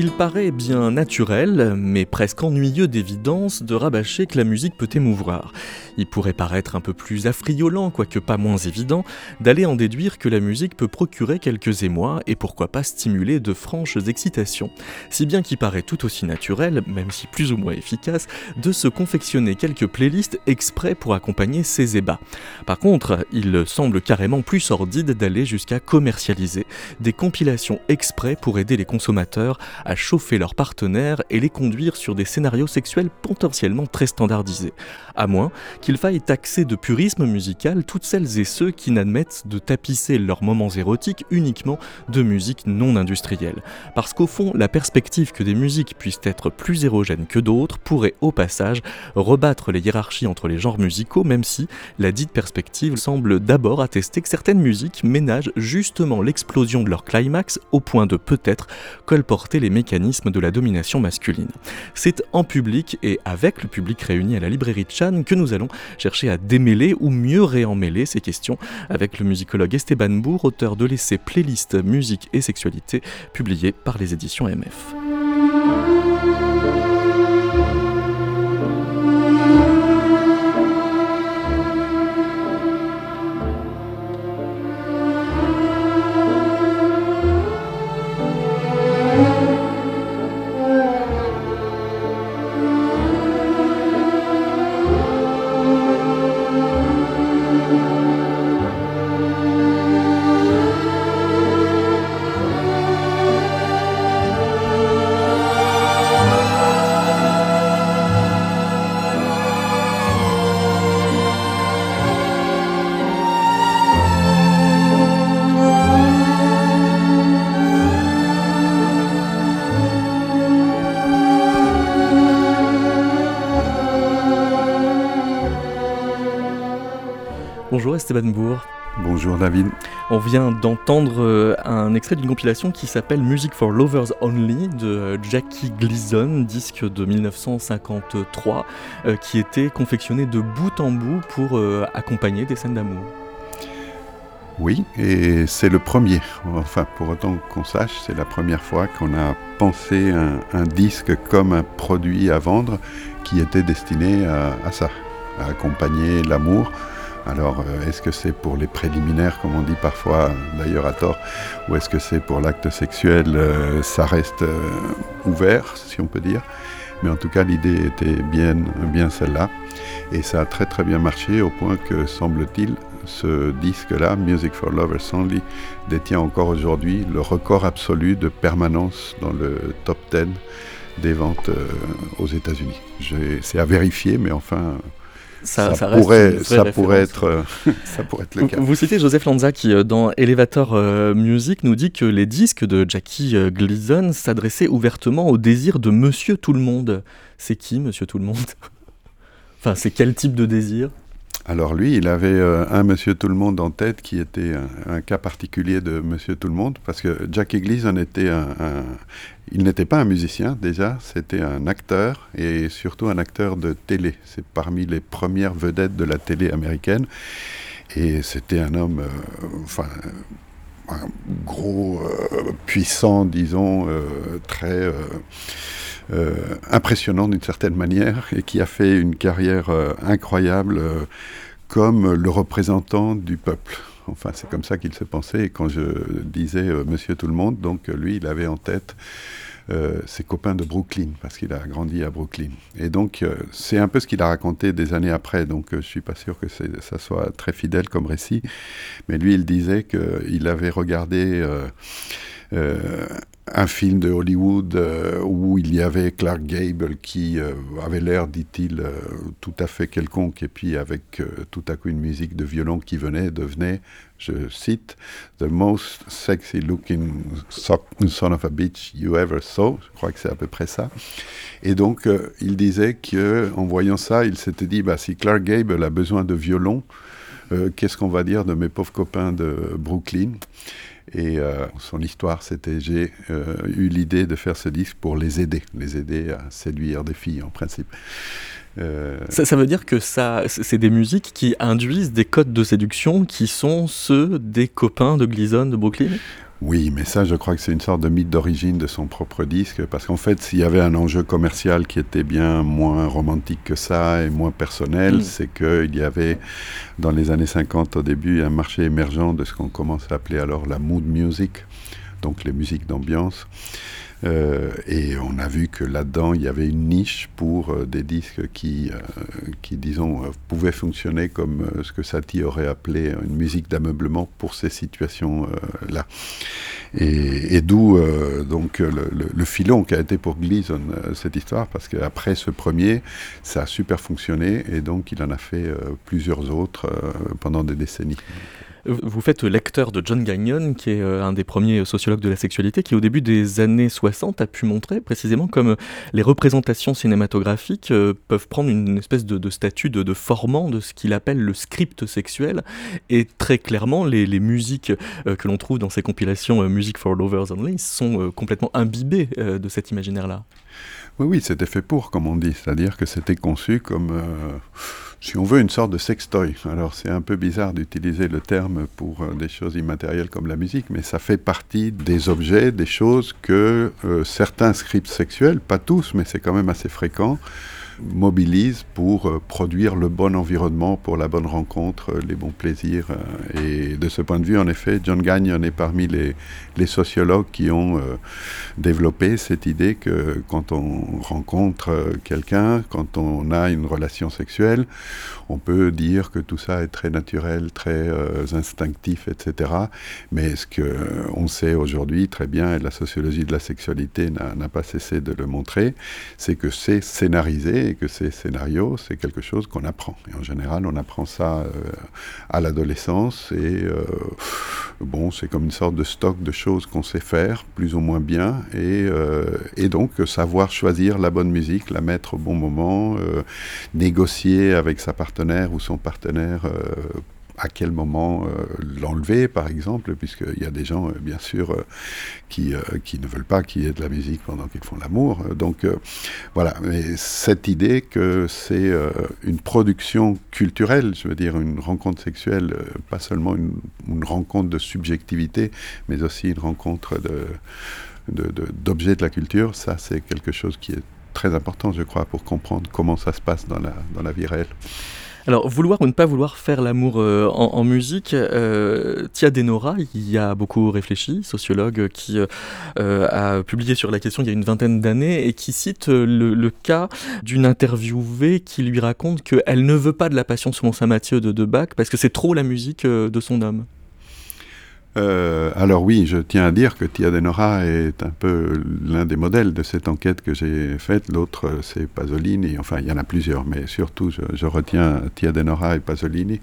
Il paraît bien naturel, mais presque ennuyeux d'évidence, de rabâcher que la musique peut émouvoir. Il pourrait paraître un peu plus affriolant, quoique pas moins évident, d'aller en déduire que la musique peut procurer quelques émois et pourquoi pas stimuler de franches excitations. Si bien qu'il paraît tout aussi naturel, même si plus ou moins efficace, de se confectionner quelques playlists exprès pour accompagner ces ébats. Par contre, il semble carrément plus sordide d'aller jusqu'à commercialiser des compilations exprès pour aider les consommateurs à chauffer leurs partenaires et les conduire sur des scénarios sexuels potentiellement très standardisés. À moins qu'il faille taxer de purisme musical toutes celles et ceux qui n'admettent de tapisser leurs moments érotiques uniquement de musique non industrielle. Parce qu'au fond, la perspective que des musiques puissent être plus érogènes que d'autres pourrait au passage rebattre les hiérarchies entre les genres musicaux, même si la dite perspective semble d'abord attester que certaines musiques ménagent justement l'explosion de leur climax au point de peut-être colporter les mécanismes de la domination masculine. C'est en public et avec le public réuni à la librairie Chan que nous allons chercher à démêler ou mieux réemmêler ces questions avec le musicologue Esteban Bourg, auteur de l'essai Playlist musique et sexualité publié par les éditions MF. Esteban Bourg. Bonjour David. On vient d'entendre euh, un extrait d'une compilation qui s'appelle Music for Lovers Only de euh, Jackie Gleason, disque de 1953, euh, qui était confectionné de bout en bout pour accompagner des scènes d'amour. Oui, et c'est le premier, enfin pour autant qu'on sache, c'est la première fois qu'on a pensé un, disque comme un produit à vendre qui était destiné à ça, à accompagner l'amour alors, euh, est-ce que c'est pour les préliminaires, comme on dit parfois, d'ailleurs à tort, ou est-ce que c'est pour l'acte sexuel euh, Ça reste euh, ouvert, si on peut dire? Mais en tout cas, l'idée était bien, bien celle-là. Et ça a très très bien marché, au point que, semble-t-il, ce disque-là, Music for Lovers Only, détient encore aujourd'hui le record absolu de permanence dans le top 10 des ventes aux États-Unis. C'est à vérifier, mais enfin, ça, pourrait, ça, pourrait être, euh, ça pourrait être le cas. Vous citez Joseph Lanza qui, euh, dans Elevator euh, Music, nous dit que les disques de Jackie Gleason s'adressaient ouvertement au désir de Monsieur Tout le Monde. C'est qui, Monsieur Tout le Monde Enfin, c'est quel type de désir? Alors lui, il avait un Monsieur Tout le Monde en tête qui était un, cas particulier de Monsieur Tout le Monde, parce que Jackie Gleason était un, il n'était pas un musicien déjà, c'était un acteur et surtout un acteur de télé. C'est parmi les premières vedettes de la télé américaine. Et c'était un homme, euh, enfin, un gros, euh, puissant, disons, euh, impressionnant d'une certaine manière et qui a fait une carrière incroyable comme le représentant du peuple. Enfin, c'est comme ça qu'il se pensait. Et quand je disais Monsieur Tout le Monde, donc lui, il avait en tête euh, ses copains de Brooklyn, parce qu'il a grandi à Brooklyn. Et donc, euh, c'est un peu ce qu'il a raconté des années après, donc euh, je suis pas sûr que ça soit très fidèle comme récit. Mais lui, il disait qu'il avait regardé un film de Hollywood euh, où il y avait Clark Gable qui euh, avait l'air, dit-il, euh, tout à fait quelconque, et puis avec tout à coup une musique de violon qui venait, devenait, je cite, The most sexy looking son of a bitch you ever saw. Je crois que c'est à peu près ça. Et donc, il disait que en voyant ça, il s'était dit, bah, si Clark Gable a besoin de violon, qu'est-ce qu'on va dire de mes pauvres copains de Brooklyn? Et euh, son histoire, c'était j'ai euh, eu l'idée de faire ce disque pour les aider, les aider à séduire des filles en principe. Ça, ça, veut dire que ça, c'est des musiques qui induisent des codes de séduction qui sont ceux des copains de Gleason de Brooklyn? Oui, mais ça, je crois que c'est une sorte de mythe d'origine de son propre disque, parce qu'en fait, s'il y avait un enjeu commercial qui était bien moins romantique que ça et moins personnel, c'est qu'il y avait, dans les années 50 au début, un marché émergent de ce qu'on commence à appeler alors la mood music, donc les musiques d'ambiance. Euh, et on a vu que là-dedans, il y avait une niche pour euh, des disques qui, euh, qui disons, pouvaient fonctionner comme ce que Satie aurait appelé une musique d'ameublement pour ces situations-là. Et, d'où donc le, filon qui a été pour Gleason cette histoire, parce qu'après ce premier, ça a super fonctionné, et donc il en a fait plusieurs autres pendant des décennies. Vous faites lecteur de John Gagnon, qui est euh, un des premiers sociologues de la sexualité, qui au début des années 60 a pu montrer précisément comme les représentations cinématographiques euh, peuvent prendre une espèce de, statut de, formant de ce qu'il appelle le script sexuel. Et très clairement, les, musiques euh, que l'on trouve dans ces compilations Music for Lovers Only sont complètement imbibées de cet imaginaire-là. Oui, oui, c'était fait pour, comme on dit. C'est-à-dire que c'était conçu comme si on veut, une sorte de sextoy. Alors c'est un peu bizarre d'utiliser le terme pour euh, des choses immatérielles comme la musique, mais ça fait partie des objets, des choses que euh, certains scripts sexuels, pas tous, mais c'est quand même assez fréquent, mobilise pour euh, produire le bon environnement pour la bonne rencontre, euh, les bons plaisirs. Euh, et de ce point de vue, en effet, John Gagnon est parmi les, les sociologues qui ont développé cette idée que quand on rencontre quelqu'un, quand on a une relation sexuelle, on peut dire que tout ça est très naturel, très instinctif, etc. Mais ce qu'on sait aujourd'hui très bien, et la sociologie de la sexualité n'a pas cessé de le montrer, c'est que c'est scénarisé et que ces scénarios, c'est quelque chose qu'on apprend. Et en général, on apprend ça euh, à l'adolescence et euh, bon, c'est comme une sorte de stock de choses qu'on sait faire plus ou moins bien et, euh, et, donc savoir choisir la bonne musique, la mettre au bon moment, négocier avec sa partenaire ou son partenaire à quel moment euh, l'enlever, par exemple, puisqu'il y a des gens, euh, bien sûr, euh, qui, qui ne veulent pas qu'il y ait de la musique pendant qu'ils font l'amour. Donc voilà, mais cette idée que c'est une production culturelle, je veux dire une rencontre sexuelle, pas seulement une, rencontre de subjectivité, mais aussi une rencontre d'objets de, de la culture, ça c'est quelque chose qui est très important, je crois, pour comprendre comment ça se passe dans la, dans la vie réelle. Alors, vouloir ou ne pas vouloir faire l'amour euh, en, musique, euh, Tia Denora y a beaucoup réfléchi, sociologue qui euh, a publié sur la question il y a une vingtaine d'années et qui cite le, cas d'une interviewée qui lui raconte qu'elle ne veut pas de la passion selon Saint Matthieu de, de Bach parce que c'est trop la musique de son homme. Euh, alors oui, je tiens à dire que Tia Denora est un peu l'un des modèles de cette enquête que j'ai faite. L'autre, c'est Pasolini. Enfin, il y en a plusieurs, mais surtout, je, retiens Tia Denora et Pasolini.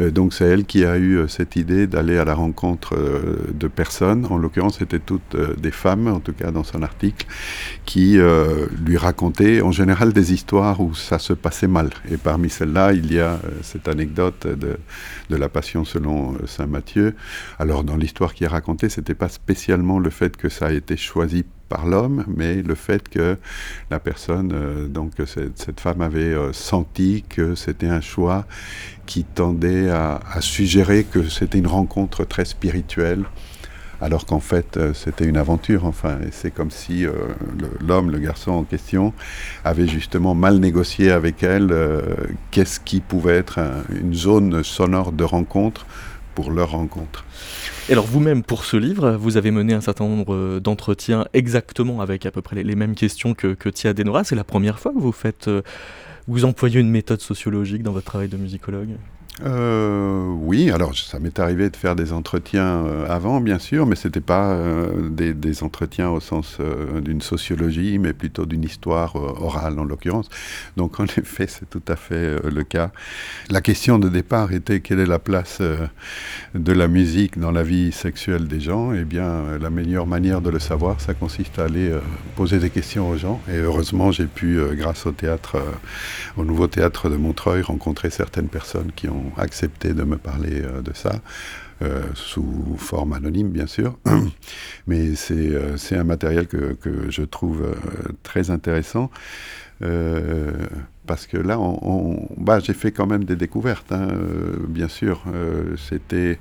Euh, donc, c'est elle qui a eu euh, cette idée d'aller à la rencontre de personnes. En l'occurrence, c'était toutes des femmes, en tout cas dans son article, qui lui racontaient en général des histoires où ça se passait mal. Et parmi celles-là, il y a cette anecdote de, de la Passion selon Saint Matthieu. Dans l'histoire qui est racontée, c'était pas spécialement le fait que ça a été choisi par l'homme, mais le fait que la personne, euh, donc cette, femme avait euh, senti que c'était un choix qui tendait à, suggérer que c'était une rencontre très spirituelle, alors qu'en fait euh, c'était une aventure. Enfin, c'est comme si l'homme, le, garçon en question, avait justement mal négocié avec elle qu'est-ce qui pouvait être une zone sonore de rencontre pour leur rencontre. Et alors vous-même, pour ce livre, vous avez mené un certain nombre euh, d'entretiens exactement avec à peu près les, mêmes questions que, que Tia Denora. C'est la première fois que vous faites, euh, vous employez une méthode sociologique dans votre travail de musicologue? Euh, oui, alors ça m'est arrivé de faire des entretiens euh, avant, bien sûr, mais c'était pas euh, des, entretiens au sens d'une sociologie, mais plutôt d'une histoire orale en l'occurrence. Donc en effet, c'est tout à fait le cas. La question de départ était quelle est la place de la musique dans la vie sexuelle des gens? Eh bien, la meilleure manière de le savoir, ça consiste à aller poser des questions aux gens. Et heureusement, j'ai pu, grâce au théâtre, au nouveau théâtre de Montreuil, rencontrer certaines personnes qui ont accepté de me parler euh, de ça. Euh, sous forme anonyme bien sûr, mais c'est euh, un matériel que, que, je trouve très intéressant. parce que là, on, bah, j'ai fait quand même des découvertes, hein, bien sûr. C'était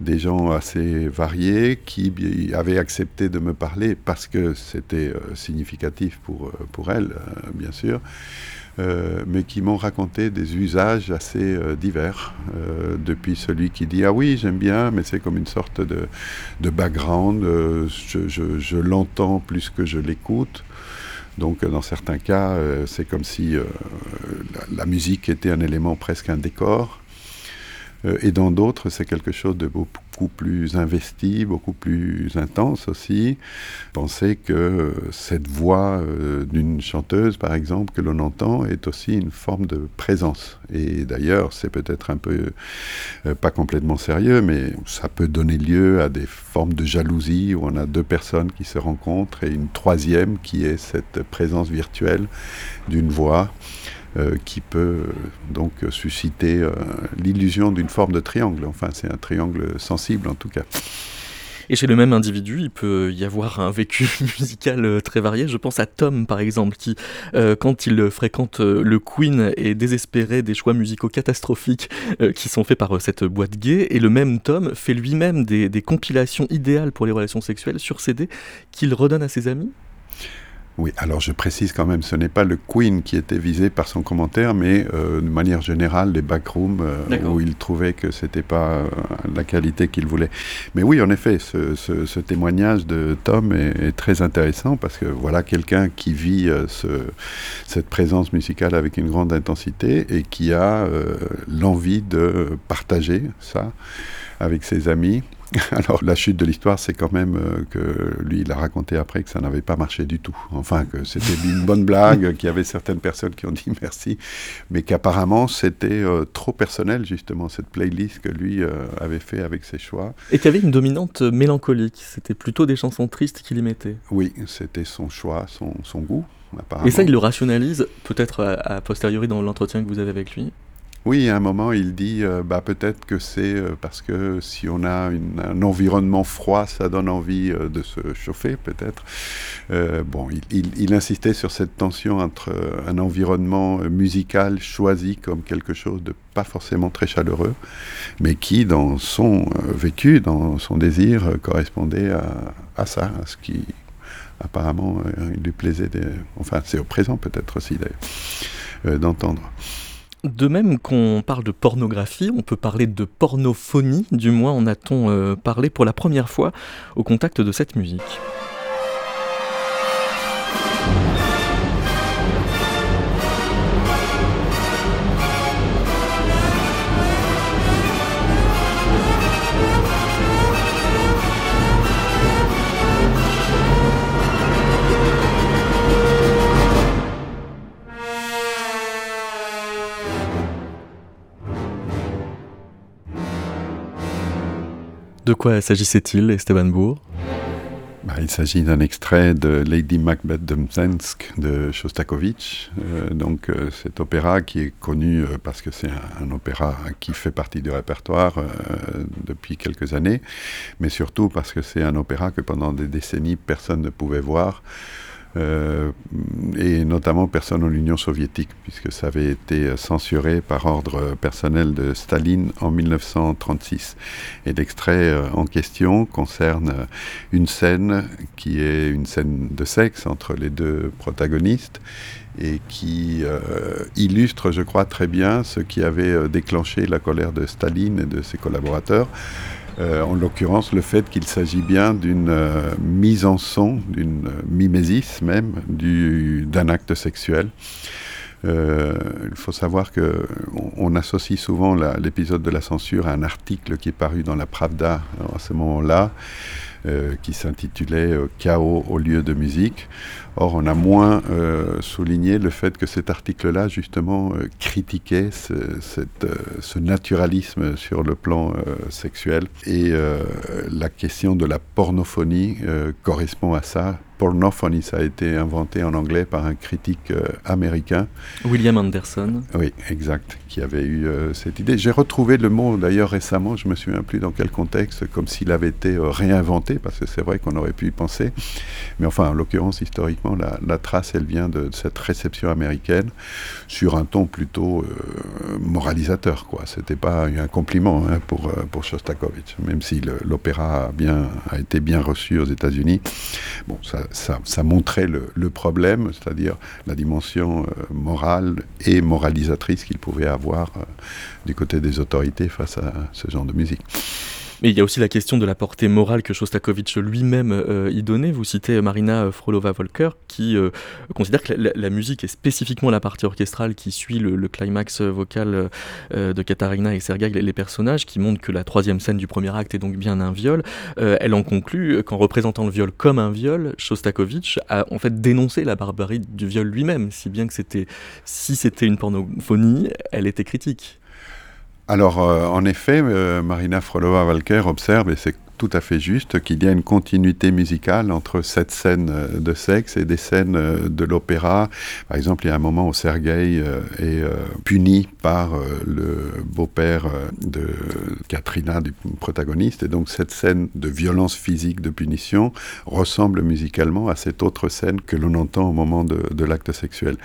des gens assez variés qui avaient accepté de me parler parce que c'était significatif pour, pour elles, bien sûr. Euh, mais qui m'ont raconté des usages assez euh, divers. Euh, depuis celui qui dit Ah oui, j'aime bien, mais c'est comme une sorte de, de background, je, je, l'entends plus que je l'écoute. Donc dans certains cas, c'est comme si la, la, musique était un élément presque un décor. et dans d'autres, c'est quelque chose de beaucoup beaucoup plus investi, beaucoup plus intense aussi. Penser que cette voix euh, d'une chanteuse, par exemple, que l'on entend, est aussi une forme de présence. Et d'ailleurs, c'est peut-être un peu euh, pas complètement sérieux, mais ça peut donner lieu à des formes de jalousie où on a deux personnes qui se rencontrent et une troisième qui est cette présence virtuelle d'une voix. Euh, qui peut euh, donc susciter euh, l'illusion d'une forme de triangle. Enfin, c'est un triangle sensible en tout cas. Et chez le même individu, il peut y avoir un vécu musical très varié. Je pense à Tom, par exemple, qui, quand il fréquente le Queen, est désespéré des choix musicaux catastrophiques qui sont faits par cette boîte gay. Et le même Tom fait lui-même des, des compilations idéales pour les relations sexuelles sur CD qu'il redonne à ses amis. Oui, alors je précise quand même, ce n'est pas le Queen qui était visé par son commentaire, mais euh, de manière générale, les backrooms euh, où il trouvait que c'était pas euh, la qualité qu'il voulait. Mais oui, en effet, ce, témoignage de Tom est, très intéressant parce que voilà quelqu'un qui vit cette présence musicale avec une grande intensité et qui a l'envie de partager ça avec ses amis Alors la chute de l'histoire, c'est quand même euh, que lui, il a raconté après que ça n'avait pas marché du tout. Enfin, que c'était une bonne blague, qu'il y avait certaines personnes qui ont dit merci, mais qu'apparemment c'était euh, trop personnel justement cette playlist que lui euh, avait fait avec ses choix. Et qu'il y avait une dominante mélancolique. C'était plutôt des chansons tristes qu'il y mettait. Oui, c'était son choix, son, son goût. Et ça, il le rationalise peut-être a posteriori dans l'entretien que vous avez avec lui oui, à un moment, il dit euh, bah, peut-être que c'est euh, parce que si on a un environnement froid, ça donne envie euh, de se chauffer, peut-être. bon, il, insistait sur cette tension entre un environnement musical choisi comme quelque chose de pas forcément très chaleureux, mais qui, dans son vécu, dans son désir, correspondait à, ça, à ce qui apparemment lui plaisait. Enfin, c'est au présent peut-être aussi d'entendre. De même qu'on parle de pornographie, on peut parler de pornophonie, du moins en a-t-on euh, parlé pour la première fois au contact de cette musique. De quoi s'agissait-il, Esteban Bourg? Bah, il s'agit d'un extrait de Lady Macbeth de Mzensk de Shostakovich. Euh, donc euh, cet opéra qui est connu euh, parce que c'est un, opéra qui fait partie du répertoire depuis quelques années, mais surtout parce que c'est un opéra que pendant des décennies personne ne pouvait voir. Euh, et notamment personne en Union soviétique, puisque ça avait été censuré par ordre personnel de Staline en 1936. Et l'extrait euh, en question concerne une scène qui est une scène de sexe entre les deux protagonistes et qui euh, illustre, je crois, très bien ce qui avait déclenché la colère de Staline et de ses collaborateurs. Euh, en l'occurrence le fait qu'il s'agit bien d'une euh, mise en son, d'une euh, mimésis même, d'un acte sexuel. il faut savoir que on, associe souvent l'épisode de la censure à un article qui est paru dans la Pravda à ce moment-là, qui s'intitulait Chaos au lieu de musique. Or, on a moins euh, souligné le fait que cet article-là, justement, euh, critiquait euh, ce, naturalisme sur le plan sexuel. Et la question de la pornophonie correspond à ça pornophony, ça a été inventé en anglais par un critique euh, américain. William Anderson. Oui, exact, qui avait eu euh, cette idée. J'ai retrouvé le mot d'ailleurs récemment, je me souviens plus dans quel contexte, comme s'il avait été euh, réinventé, parce que c'est vrai qu'on aurait pu y penser. Mais enfin, en l'occurrence, historiquement, la, trace, elle vient de, cette réception américaine sur un ton plutôt moralisateur. Quoi. C'était pas un compliment hein, pour, pour Shostakovich, même si l'opéra a, bien, a été bien reçu aux États-Unis. Bon, ça, ça, montrait le, problème, c'est-à-dire la dimension morale et moralisatrice qu'il pouvait avoir du côté des autorités face à ce genre de musique. Mais il y a aussi la question de la portée morale que Shostakovich lui-même euh, y donnait. Vous citez Marina Frolova-Volker qui euh, considère que la, musique et spécifiquement la partie orchestrale qui suit le, climax vocal euh, de Katarina et Sergei, les, personnages, qui montrent que la troisième scène du premier acte est donc bien un viol. elle en conclut qu'en représentant le viol comme un viol, Shostakovich a en fait dénoncé la barbarie du viol lui-même, si bien que c'était, si c'était une pornophonie, elle était critique. Alors, euh, en effet, euh, Marina Frolova-Valker observe, et c'est tout à fait juste qu'il y a une continuité musicale entre cette scène euh, de sexe et des scènes euh, de l'opéra. Par exemple, il y a un moment où Sergei euh, est puni par le beau-père de Katrina, du protagoniste, et donc cette scène de violence physique, de punition, ressemble musicalement à cette autre scène que l'on entend au moment de, l'acte sexuel.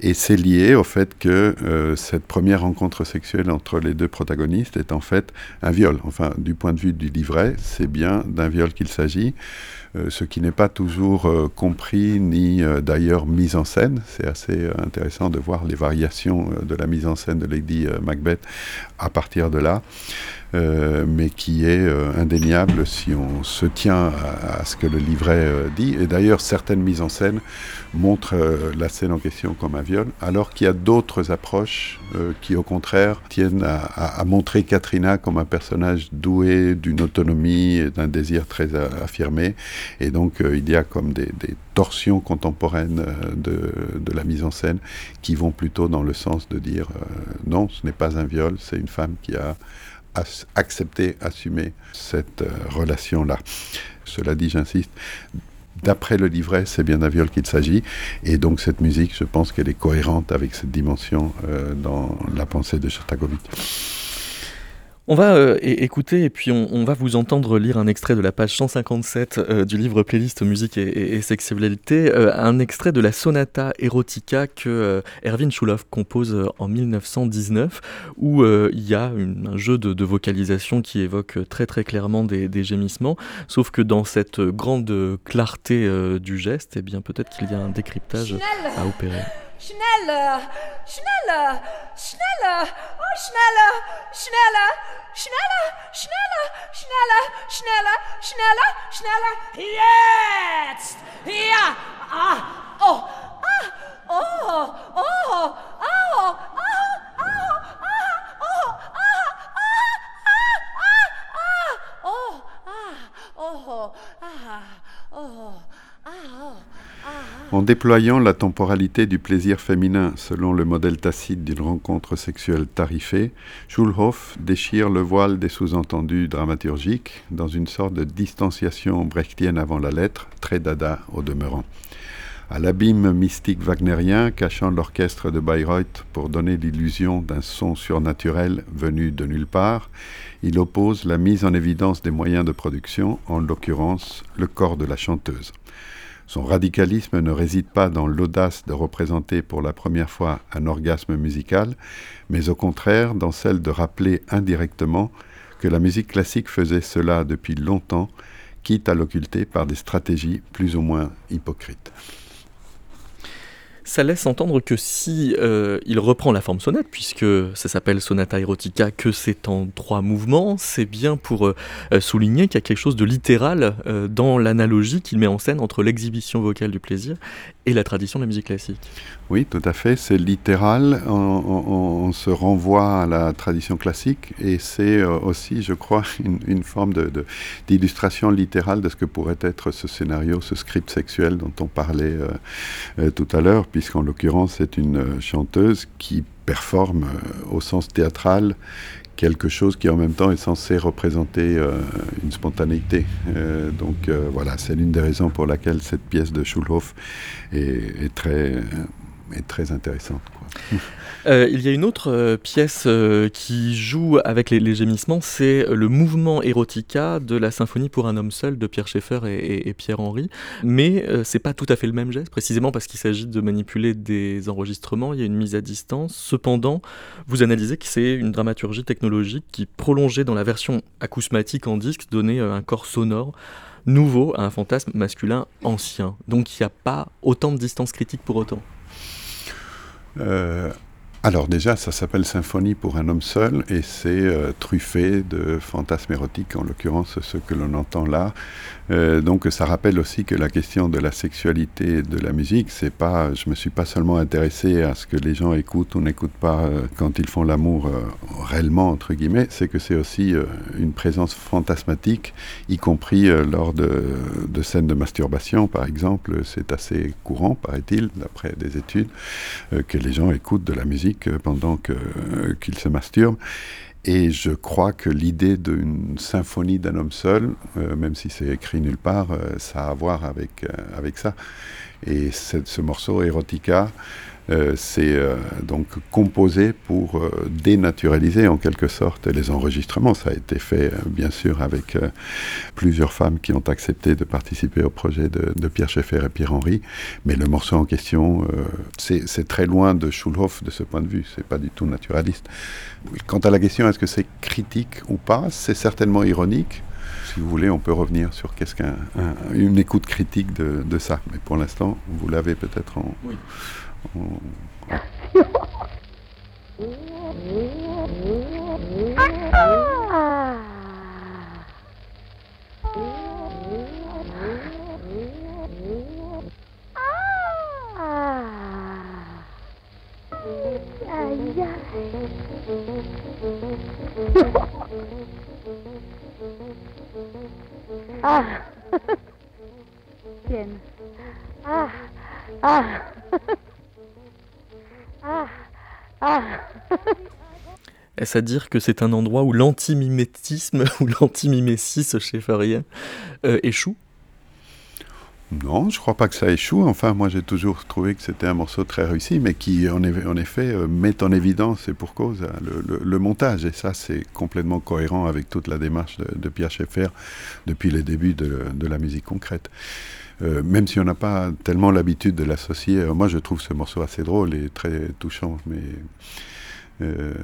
Et c'est lié au fait que cette première rencontre sexuelle entre les deux protagonistes est en fait un viol. Enfin, du point de vue du livret, bien d'un viol qu'il s'agit, euh, ce qui n'est pas toujours euh, compris ni euh, d'ailleurs mis en scène. C'est assez intéressant de voir les variations de la mise en scène de Lady Macbeth à partir de là. Euh, mais qui est euh, indéniable si on se tient à, ce que le livret euh, dit. Et d'ailleurs, certaines mises en scène montrent la scène en question comme un viol, alors qu'il y a d'autres approches qui, au contraire, tiennent à, montrer Katrina comme un personnage doué d'une autonomie et d'un désir très affirmé. Et donc, il y a comme des, torsions contemporaines de, de, la mise en scène qui vont plutôt dans le sens de dire non, ce n'est pas un viol, c'est une femme qui a accepter, assumer cette euh, relation-là. Cela dit, j'insiste, d'après le livret, c'est bien d'un viol qu'il s'agit. Et donc cette musique, je pense qu'elle est cohérente avec cette dimension euh, dans la pensée de Shostakovich. On va euh, écouter et puis on, va vous entendre lire un extrait de la page 157 euh, du livre Playlist musique et, sexualité, euh, un extrait de la sonata erotica que Erwin Schulhoff compose en 1919, où il y a un jeu de, vocalisation qui évoque très très clairement des, gémissements, sauf que dans cette grande clarté du geste, eh bien peut-être qu'il y a un décryptage à opérer. Schneller, schneller, schneller, oh schneller, schneller, schneller, schneller, schneller, schneller, schneller, schneller. Jetzt! Ja! Ah! Oh! Ah! Oh! Oh! Oh! Oh! Oh! Oh! Oh! En déployant la temporalité du plaisir féminin selon le modèle tacite d'une rencontre sexuelle tarifée, Schulhoff déchire le voile des sous-entendus dramaturgiques dans une sorte de distanciation brechtienne avant la lettre, très dada au demeurant. À l'abîme mystique wagnérien cachant l'orchestre de Bayreuth pour donner l'illusion d'un son surnaturel venu de nulle part, il oppose la mise en évidence des moyens de production, en l'occurrence le corps de la chanteuse. Son radicalisme ne réside pas dans l'audace de représenter pour la première fois un orgasme musical, mais au contraire dans celle de rappeler indirectement que la musique classique faisait cela depuis longtemps, quitte à l'occulter par des stratégies plus ou moins hypocrites ça laisse entendre que si euh, il reprend la forme sonate, puisque ça s'appelle sonata erotica, que c'est en trois mouvements, c'est bien pour euh, euh, souligner qu'il y a quelque chose de littéral dans l'analogie qu'il met en scène entre l'exhibition vocale du plaisir et la tradition de la musique classique. Oui, tout à fait, c'est littéral, on, se renvoie à la tradition classique et c'est aussi, je crois, une, forme d'illustration littérale de ce que pourrait être ce scénario, ce script sexuel dont on parlait tout à l'heure puisqu'en l'occurrence c'est une euh, chanteuse qui performe euh, au sens théâtral quelque chose qui en même temps est censé représenter euh, une spontanéité. donc voilà, c'est l'une des raisons pour laquelle cette pièce de Schulhoff est, très est très intéressante. Euh, il y a une autre euh, pièce euh, qui joue avec les, gémissements, c'est le mouvement erotica de la symphonie pour un homme seul de Pierre Schaeffer et, Pierre Henry. Mais c'est pas tout à fait le même geste, précisément parce qu'il s'agit de manipuler des enregistrements, il y a une mise à distance. Cependant, vous analysez que c'est une dramaturgie technologique qui, prolongée dans la version acousmatique en disque, donnait un corps sonore nouveau à un fantasme masculin ancien. Donc il n'y a pas autant de distance critique pour autant. Euh, alors déjà, ça s'appelle Symphonie pour un homme seul et c'est euh, truffé de fantasmes érotiques, en l'occurrence ce que l'on entend là. Euh, donc ça rappelle aussi que la question de la sexualité de la musique, c'est pas, je me suis pas seulement intéressé à ce que les gens écoutent ou n'écoutent pas euh, quand ils font l'amour réellement entre guillemets, c'est que c'est aussi une présence fantasmatique, y compris lors de, de, scènes de masturbation par exemple. C'est assez courant, paraît-il, d'après des études, que les gens écoutent de la musique pendant euh, qu'il se masturbe. Et je crois que l'idée d'une symphonie d'un homme seul, euh, même si c'est écrit nulle part, euh, ça a à voir avec, avec ça. Et ce morceau, Erotica, euh, c'est euh, donc composé pour euh, dénaturaliser en quelque sorte les enregistrements. Ça a été fait bien sûr avec plusieurs femmes qui ont accepté de participer au projet de, Pierre Schaeffer et Pierre Henry, mais le morceau en question, c'est très loin de Schulhoff de ce point de vue, c'est pas du tout naturaliste. Quant à la question est-ce que c'est critique ou pas, c'est certainement ironique si vous voulez, on peut revenir sur qu'est-ce qu'une écoute critique de, de, ça. Mais pour l'instant, vous l'avez peut-être en, oui. Ah. Bien. Ah. Ah. Est-ce à dire que c'est un endroit où l'antimimétisme ou l'antimimésis chez Faria euh, échoue? Non, je crois pas que ça échoue. Enfin, moi, j'ai toujours trouvé que c'était un morceau très réussi, mais qui, en, effet, euh, met en évidence, et pour cause, hein, le, montage. Et ça, c'est complètement cohérent avec toute la démarche de, Pierre Schaeffer depuis les débuts de, la musique concrète. Euh, même si on n'a pas tellement l'habitude de l'associer, moi, je trouve ce morceau assez drôle et très touchant, mais euh,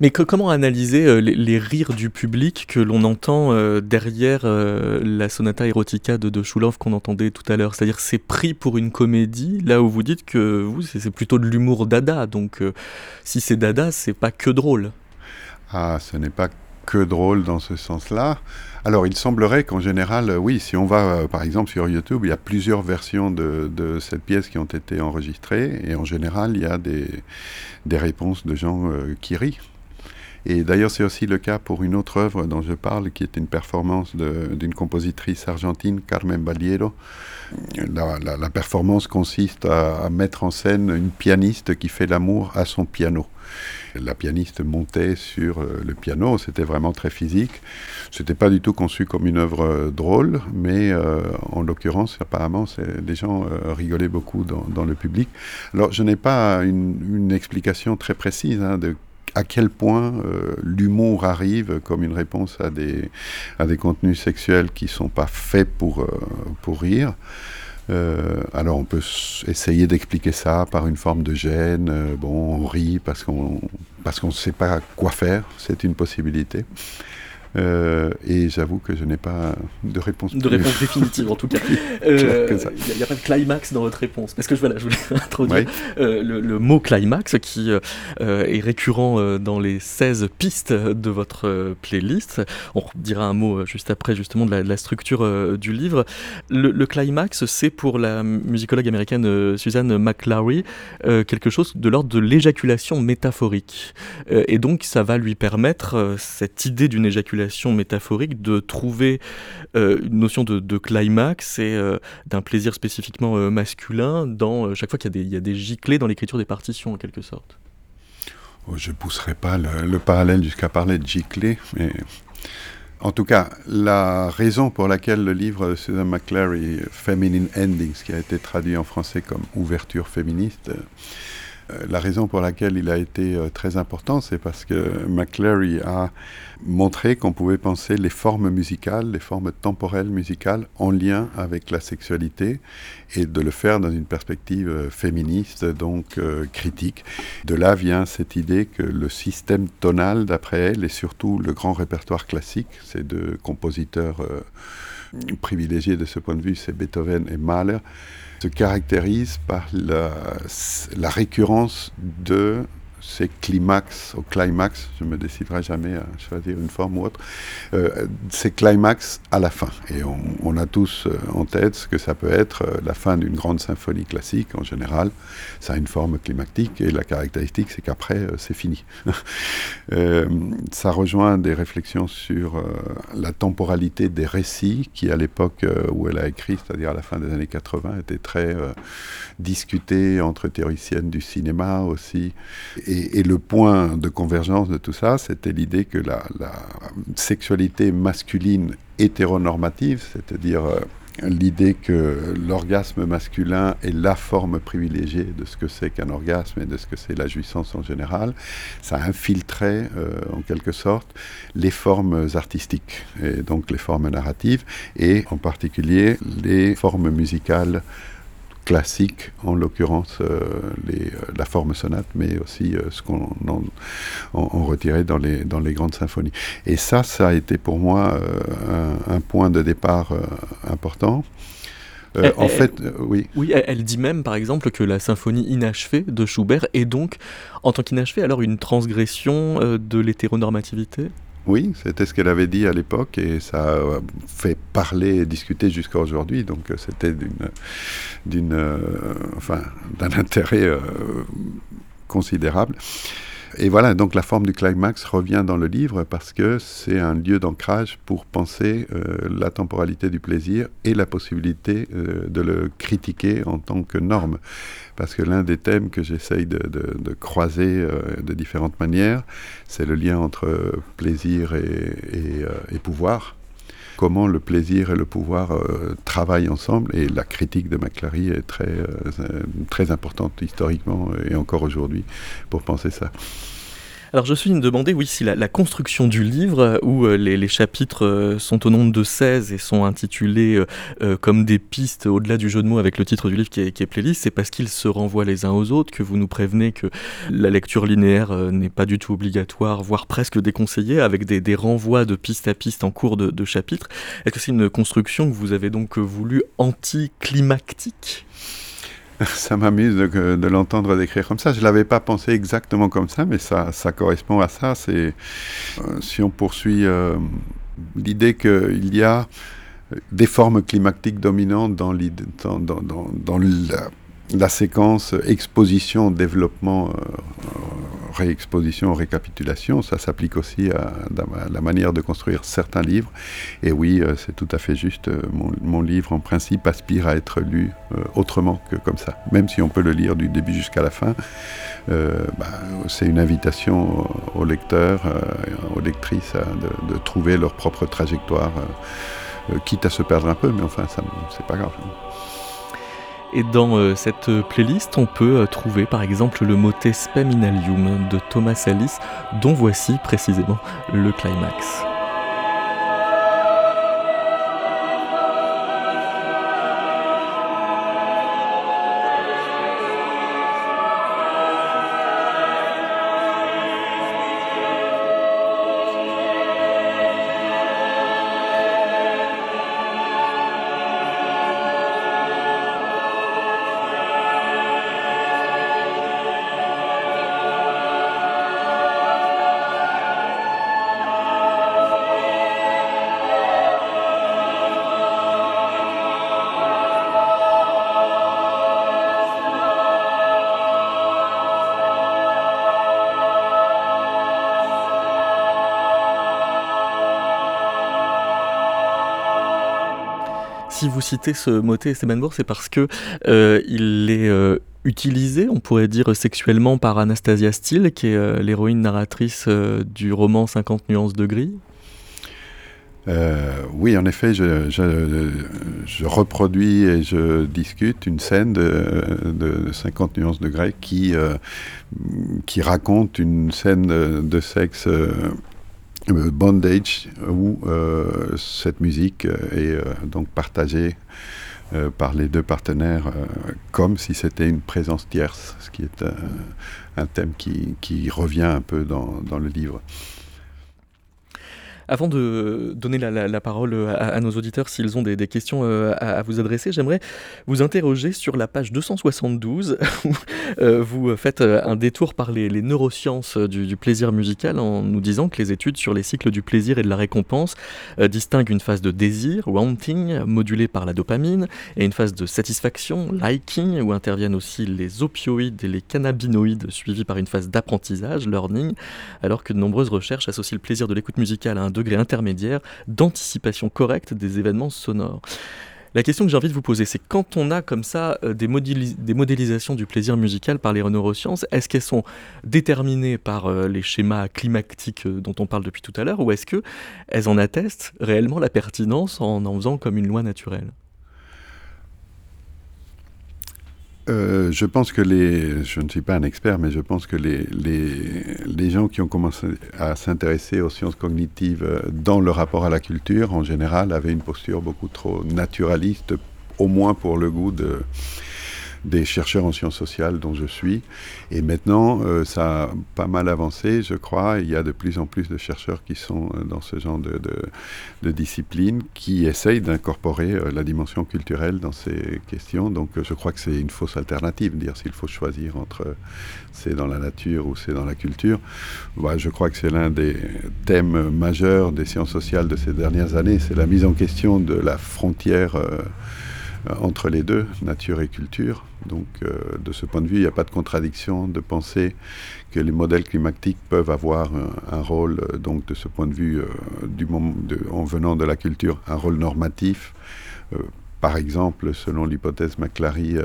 mais comment analyser euh, les, rires du public que l'on entend euh, derrière euh, la sonata erotica de, de qu'on entendait tout à l'heure? C'est-à-dire c'est pris pour une comédie, là où vous dites que vous c'est plutôt de l'humour dada. Donc si c'est dada, c'est pas que drôle. Ah, ce n'est pas que drôle dans ce sens-là. Alors, il semblerait qu'en général, oui, si on va par exemple sur YouTube, il y a plusieurs versions de, cette pièce qui ont été enregistrées, et en général, il y a des, des réponses de gens qui rient. Et d'ailleurs, c'est aussi le cas pour une autre œuvre dont je parle, qui est une performance d'une compositrice argentine, Carmen Baliero. La, performance consiste à, mettre en scène une pianiste qui fait l'amour à son piano. La pianiste montait sur euh, le piano, c'était vraiment très physique. C'était pas du tout conçu comme une œuvre euh, drôle, mais euh, en l'occurrence, apparemment, les gens rigolaient beaucoup dans, le public. Alors, je n'ai pas une, explication très précise hein, de à quel point euh, l'humour arrive comme une réponse à des, à des contenus sexuels qui ne sont pas faits pour, euh, pour rire. Euh, alors on peut essayer d'expliquer ça par une forme de gêne. bon, on rit parce qu'on parce qu'on ne sait pas quoi faire. C'est une possibilité. Euh, et j'avoue que je n'ai pas de réponse. De réponse définitive en tout cas. Il n'y euh, a, pas de climax dans votre réponse. Parce que voilà, je voulais introduire euh, le, mot climax qui est récurrent dans les 16 pistes de votre playlist. On dira un mot juste après justement de la, structure du livre. Le, climax, c'est pour la musicologue américaine Suzanne McLaury quelque chose de l'ordre de l'éjaculation métaphorique. et donc ça va lui permettre cette idée d'une éjaculation métaphorique de trouver euh, une notion de, climax et euh, d'un plaisir spécifiquement euh, masculin dans chaque fois qu'il y, a des giclées dans l'écriture des partitions en quelque sorte. Oh, je ne pousserai pas le, parallèle jusqu'à parler de giclées, mais En tout cas, la raison pour laquelle le livre de Susan McClary, Feminine Endings, qui a été traduit en français comme Ouverture féministe, la raison pour laquelle il a été euh, très important, c'est parce que McClary a montré qu'on pouvait penser les formes musicales, les formes temporelles musicales en lien avec la sexualité et de le faire dans une perspective euh, féministe, donc critique. De là vient cette idée que le système tonal, d'après elle, et surtout le grand répertoire classique, ces deux compositeurs privilégiés de ce point de vue, c'est Beethoven et Mahler, se caractérise par la, récurrence de c'est climax au climax, je me déciderai jamais à choisir une forme ou autre, euh, c'est climax à la fin. Et on, a tous euh, en tête ce que ça peut être euh, la fin d'une grande symphonie classique en général. Ça a une forme climactique et la caractéristique c'est qu'après c'est fini. ça rejoint des réflexions sur la temporalité des récits qui à l'époque où elle a écrit, c'est-à-dire à la fin des années 80, étaient très discutées entre théoriciennes du cinéma aussi. Et, le point de convergence de tout ça, c'était l'idée que la, sexualité masculine hétéronormative, c'est-à-dire euh, l'idée que l'orgasme masculin est la forme privilégiée de ce que c'est qu'un orgasme et de ce que c'est la jouissance en général, ça infiltrait euh, en quelque sorte les formes artistiques, et donc les formes narratives, et en particulier les formes musicales classique, en l'occurrence euh, les, euh, la forme sonate, mais aussi euh, ce qu'on en, retirait dans les, dans les grandes symphonies. Et ça, ça a été pour moi un, point de départ important. en fait, oui. Oui, elle, dit même, par exemple, que la symphonie inachevée de Schubert est donc, en tant qu'inachevée, alors une transgression de l'hétéronormativité? Oui, c'était ce qu'elle avait dit à l'époque et ça a fait parler et discuter jusqu'à aujourd'hui. Donc euh, c'était d'une, euh, enfin, d'un intérêt euh, considérable. Et voilà, donc la forme du climax revient dans le livre parce que c'est un lieu d'ancrage pour penser la temporalité du plaisir et la possibilité de le critiquer en tant que norme parce que l'un des thèmes que j'essaye de, croiser euh, de différentes manières, c'est le lien entre plaisir et, euh, pouvoir. Comment le plaisir et le pouvoir euh, travaillent ensemble, et la critique de Maclary est très, très importante historiquement et encore aujourd'hui pour penser ça. Alors je suis me demander, oui, si la, construction du livre, où euh, les, chapitres euh, sont au nombre de 16 et sont intitulés euh, comme des pistes au-delà du jeu de mots avec le titre du livre qui est, playlist, c'est parce qu'ils se renvoient les uns aux autres que vous nous prévenez que la lecture linéaire n'est pas du tout obligatoire, voire presque déconseillée, avec des, renvois de piste à piste en cours de, de chapitre. Est-ce que c'est une construction que vous avez donc voulu anticlimactique? ça m'amuse de, l'entendre décrire comme ça. Je ne l'avais pas pensé exactement comme ça, mais ça, correspond à ça. Euh, si on poursuit euh, l'idée qu'il y a des formes climactiques dominantes dans, dans, la, séquence exposition, développement, euh, réexposition, récapitulation, ça s'applique aussi à, la manière de construire certains livres. Et oui, euh, c'est tout à fait juste. Euh, mon, livre, en principe, aspire à être lu euh, autrement que comme ça. Même si on peut le lire du début jusqu'à la fin, bah, c'est une invitation aux, lecteurs, aux lectrices de, trouver leur propre trajectoire, quitte à se perdre un peu, mais enfin, c'est pas grave. Et dans euh, cette playlist, on peut euh, trouver par exemple le motet Spaminalium de Thomas Alice, dont voici précisément le climax. Citez ce motet Esteban c'est parce que euh, il est euh, utilisé, on pourrait dire sexuellement, par Anastasia Steele, qui est euh, l'héroïne narratrice du roman 50 nuances de gris. Oui, en effet, je, reproduis et je discute une scène de, de 50 nuances de grec qui, qui raconte une scène de, sexe bondage où cette musique est donc partagée par les deux partenaires comme si c'était une présence tierce, ce qui est un thème qui, qui, revient un peu dans, dans le livre. Avant de donner la, parole à, nos auditeurs s'ils ont des, questions euh, à, vous adresser, j'aimerais vous interroger sur la page 272 où euh, vous faites euh, un détour par les, neurosciences du, plaisir musical en nous disant que les études sur les cycles du plaisir et de la récompense distinguent une phase de désir, wanting, modulée par la dopamine, et une phase de satisfaction, liking, où interviennent aussi les opioïdes et les cannabinoïdes, suivis par une phase d'apprentissage, learning, alors que de nombreuses recherches associent le plaisir de l'écoute musicale à un degré intermédiaire d'anticipation correcte des événements sonores. La question que j'ai envie de vous poser, c'est quand on a comme ça euh, des, modélisations du plaisir musical par les neurosciences, est-ce qu'elles sont déterminées par euh, les schémas climactiques euh, dont on parle depuis tout à l'heure, ou est-ce qu'elles en attestent réellement la pertinence en en faisant comme une loi naturelle? Euh, je pense que les, je ne suis pas un expert, mais je pense que les, les, les gens qui ont commencé à s'intéresser aux sciences cognitives euh, dans le rapport à la culture, en général, avaient une posture beaucoup trop naturaliste, au moins pour le goût de, des chercheurs en sciences sociales dont je suis. Et maintenant, euh, ça a pas mal avancé, je crois. Il y a de plus en plus de chercheurs qui sont euh, dans ce genre de, discipline, qui essayent d'incorporer euh, la dimension culturelle dans ces questions. Donc je crois que c'est une fausse alternative, dire s'il faut choisir entre c'est dans la nature ou c'est dans la culture. Bah, je crois que c'est l'un des thèmes majeurs des sciences sociales de ces dernières années, c'est la mise en question de la frontière. Entre les deux, nature et culture. Donc euh, de ce point de vue, il n'y a pas de contradiction de penser que les modèles climatiques peuvent avoir un, rôle, euh, donc de ce point de vue, en venant de la culture, un rôle normatif. Par exemple, selon l'hypothèse McClary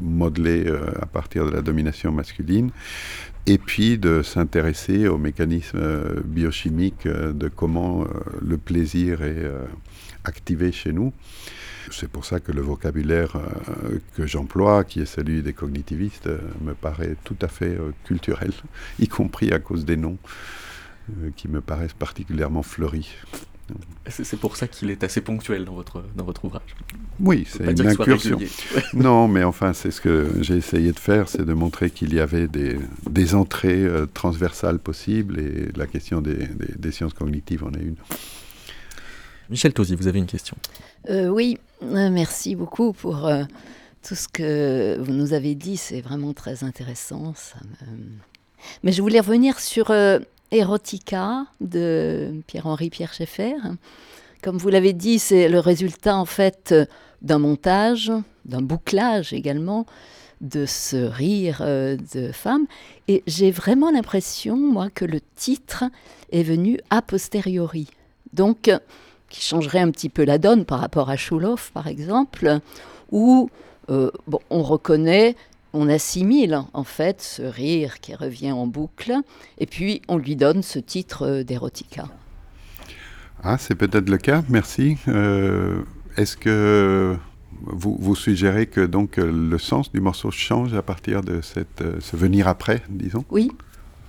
modelée à partir de la domination masculine, et puis de s'intéresser aux mécanismes biochimiques de comment le plaisir est activé chez nous. C'est pour ça que le vocabulaire euh, que j'emploie, qui est celui des cognitivistes, euh, me paraît tout à fait euh, culturel, y compris à cause des noms qui me paraissent particulièrement fleuris. C'est pour ça qu'il est assez ponctuel dans votre, dans votre ouvrage. Oui, c'est une incursion. non, mais enfin, c'est ce que j'ai essayé de faire, c'est de montrer qu'il y avait des, des entrées transversales possibles et la question des, des, sciences cognitives en est une. Michel Tosi, vous avez une question. oui, euh, merci beaucoup pour euh, tout ce que vous nous avez dit. C'est vraiment très intéressant. Mais je voulais revenir sur euh, Erotica de Pierre-Henri Pierre Schaeffer. Comme vous l'avez dit, c'est le résultat en fait d'un montage, d'un bouclage également de ce rire de femme. Et j'ai vraiment l'impression, moi, que le titre est venu a posteriori. Donc, qui changerait un petit peu la donne par rapport à Schulhoff, par exemple, où euh, bon, on reconnaît, on assimile en fait ce rire qui revient en boucle, et puis on lui donne ce titre d'érotica. Ah, c'est peut-être le cas, merci. Euh, est-ce que vous, vous, suggérez que donc le sens du morceau change à partir de cette, euh, ce venir après, disons? Oui.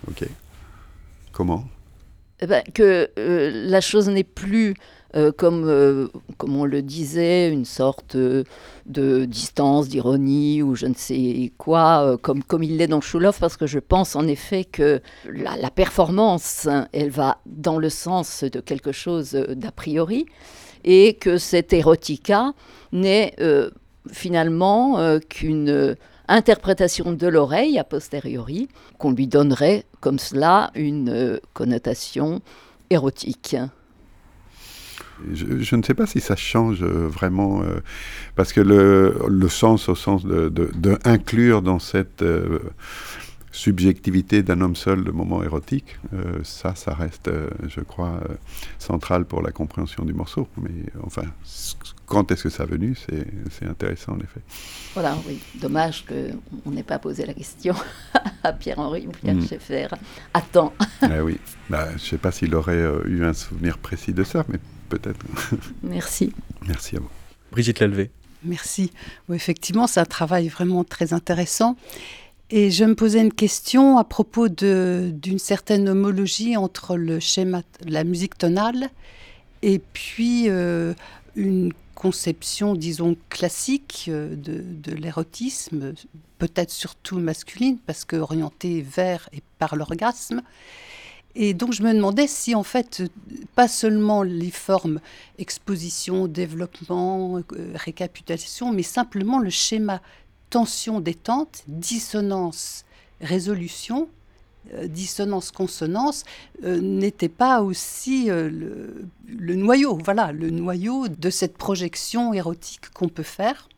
Ok. Comment? Eh ben, Que la chose n'est plus euh, comme, euh, comme on le disait, une sorte de distance, d'ironie ou je ne sais quoi, euh, comme, comme il l'est dans Schulhoff, parce que je pense en effet que la, performance, elle va dans le sens de quelque chose d'a priori, et que cet érotica n'est finalement qu'une interprétation de l'oreille a posteriori, qu'on lui donnerait comme cela une connotation érotique. Je, ne sais pas si ça change euh, vraiment, euh, parce que le, sens au sens de, de, dans cette euh, subjectivité d'un homme seul le moment érotique, ça, ça reste, je crois, central pour la compréhension du morceau. Mais enfin, quand est-ce que ça a venu C'est intéressant, en effet. Voilà, oui. Dommage qu'on n'ait pas posé la question à Pierre-Henri Bouillard-Schaeffer. Attends. Eh oui, bah, je ne sais pas s'il aurait euh, eu un souvenir précis de ça, mais peut-être. Merci. Merci à vous. Brigitte Lalvé. Merci. effectivement, c'est un travail vraiment très intéressant. Et je me posais une question à propos d'une certaine homologie entre le schéma, la musique tonale et puis euh, une conception, disons, classique euh, de, l'érotisme, peut-être surtout masculine, parce que orientée vers et par l'orgasme. Et donc je me demandais si en fait, pas seulement les formes exposition, développement, euh, récapitulation, mais simplement le schéma tension-détente, dissonance, résolution, euh, dissonance-consonance, euh, n'était pas aussi le, le, noyau, voilà, le noyau de cette projection érotique qu'on peut faire.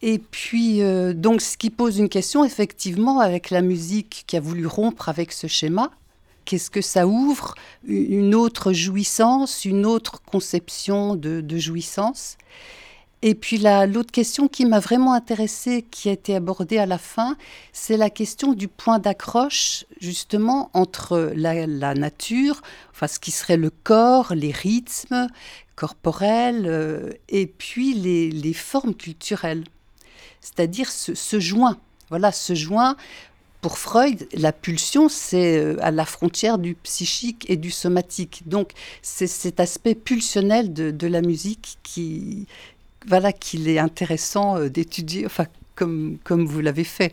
Et puis, donc, ce qui pose une question, effectivement, avec la musique qui a voulu rompre avec ce schéma, Qu'est-ce que ça ouvre Une autre jouissance, une autre conception de, jouissance? Et puis l'autre question qui m'a vraiment intéressée, qui a été abordée à la fin, c'est la question du point d'accroche justement entre la, nature, enfin ce qui serait le corps, les rythmes corporels, euh, et puis les, formes culturelles. C'est-à-dire ce, ce joint. Voilà, ce joint pour Freud, la pulsion, c'est euh, à la frontière du psychique et du somatique. Donc, c'est cet aspect pulsionnel de, la musique qui, voilà, qu'il est intéressant euh, d'étudier, enfin, comme, comme vous l'avez fait.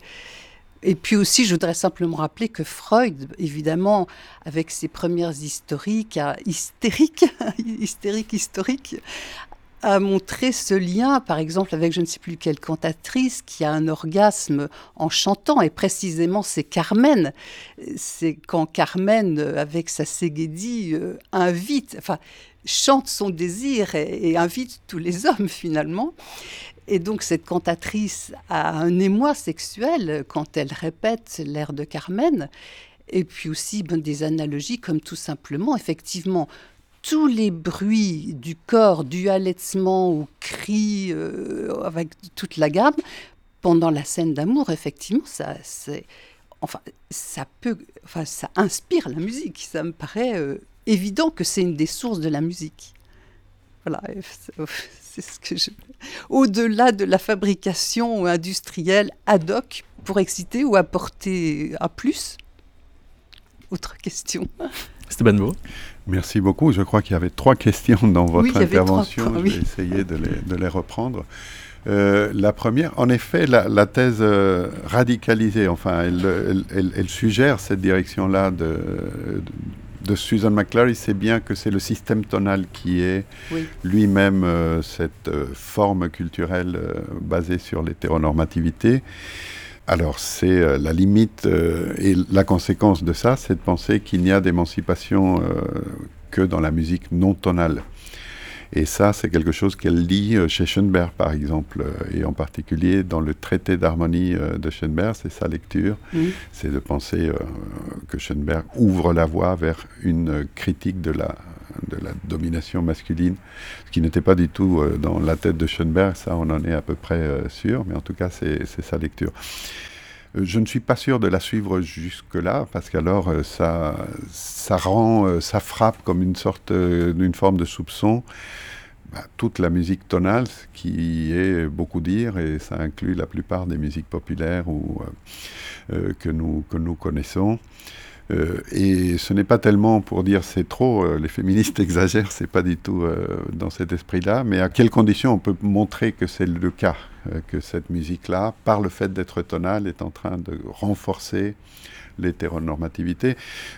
Et puis aussi, je voudrais simplement rappeler que Freud, évidemment, avec ses premières historiques, hystériques, hystériques historiques, a montré ce lien, par exemple, avec je ne sais plus quelle cantatrice qui a un orgasme en chantant, et précisément c'est Carmen. C'est quand Carmen, avec sa ségédie, euh, invite, chante son désir et, invite tous les hommes finalement. Et donc cette cantatrice a un émoi sexuel quand elle répète l'air de Carmen. Et puis aussi ben, des analogies comme tout simplement, effectivement, tous les bruits du corps, du halètement au cri, euh, avec toute la gamme, pendant la scène d'amour, effectivement, ça, enfin, ça peut, enfin, ça inspire la musique. Ça me paraît euh, évident que c'est une des sources de la musique. Voilà, c'est ce que je. Au-delà de la fabrication industrielle ad hoc pour exciter ou apporter à plus? Autre question. Stéban Beau. Merci beaucoup. Je crois qu'il y avait trois questions dans votre intervention. je vais essayer de les, reprendre. Euh, la première, en effet, la, thèse euh, radicalisée, enfin, elle, suggère cette direction-là de, de, Susan McClary, c'est bien que c'est le système tonal qui est lui-même euh, cette forme culturelle basée sur l'hétéronormativité. Alors c'est euh, la limite euh, et la conséquence de ça, c'est de penser qu'il n'y a d'émancipation euh, que dans la musique non tonale. Et ça, c'est quelque chose qu'elle dit chez Schoenberg, par exemple, et en particulier dans le traité d'harmonie de Schoenberg, c'est sa lecture, c'est de penser que Schoenberg ouvre la voie vers une critique de la, de la domination masculine, ce qui n'était pas du tout euh, dans la tête de Schoenberg, ça on en est à peu près euh, sûr, mais en tout cas c'est sa lecture. Euh, je ne suis pas sûr de la suivre jusque-là, parce qu'alors ça, ça rend, ça frappe comme une sorte d'une forme de soupçon bah, toute la musique tonale, ce qui est beaucoup dire, et ça inclut la plupart des musiques populaires ou, que, nous, que nous connaissons. Euh, et ce n'est pas tellement pour dire c'est trop, euh, les féministes exagèrent, c'est pas du tout euh, dans cet esprit-là, mais à quelles conditions on peut montrer que c'est le cas, que cette musique-là, par le fait d'être tonale, est en train de renforcer l'hétéronormativité.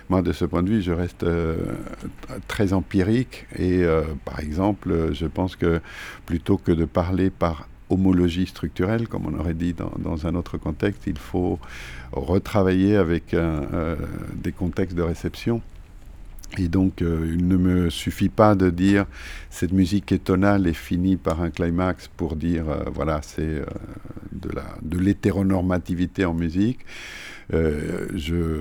Moi, de ce point de vue, je reste très empirique et, par exemple, je pense que plutôt que de parler par homologie structurelle, comme on aurait dit dans, un autre contexte. Il faut retravailler avec euh, des contextes de réception. Et donc, euh, il ne me suffit pas de dire cette musique est tonale et par un climax pour dire euh, voilà, c'est de l'hétéronormativité en musique. Je,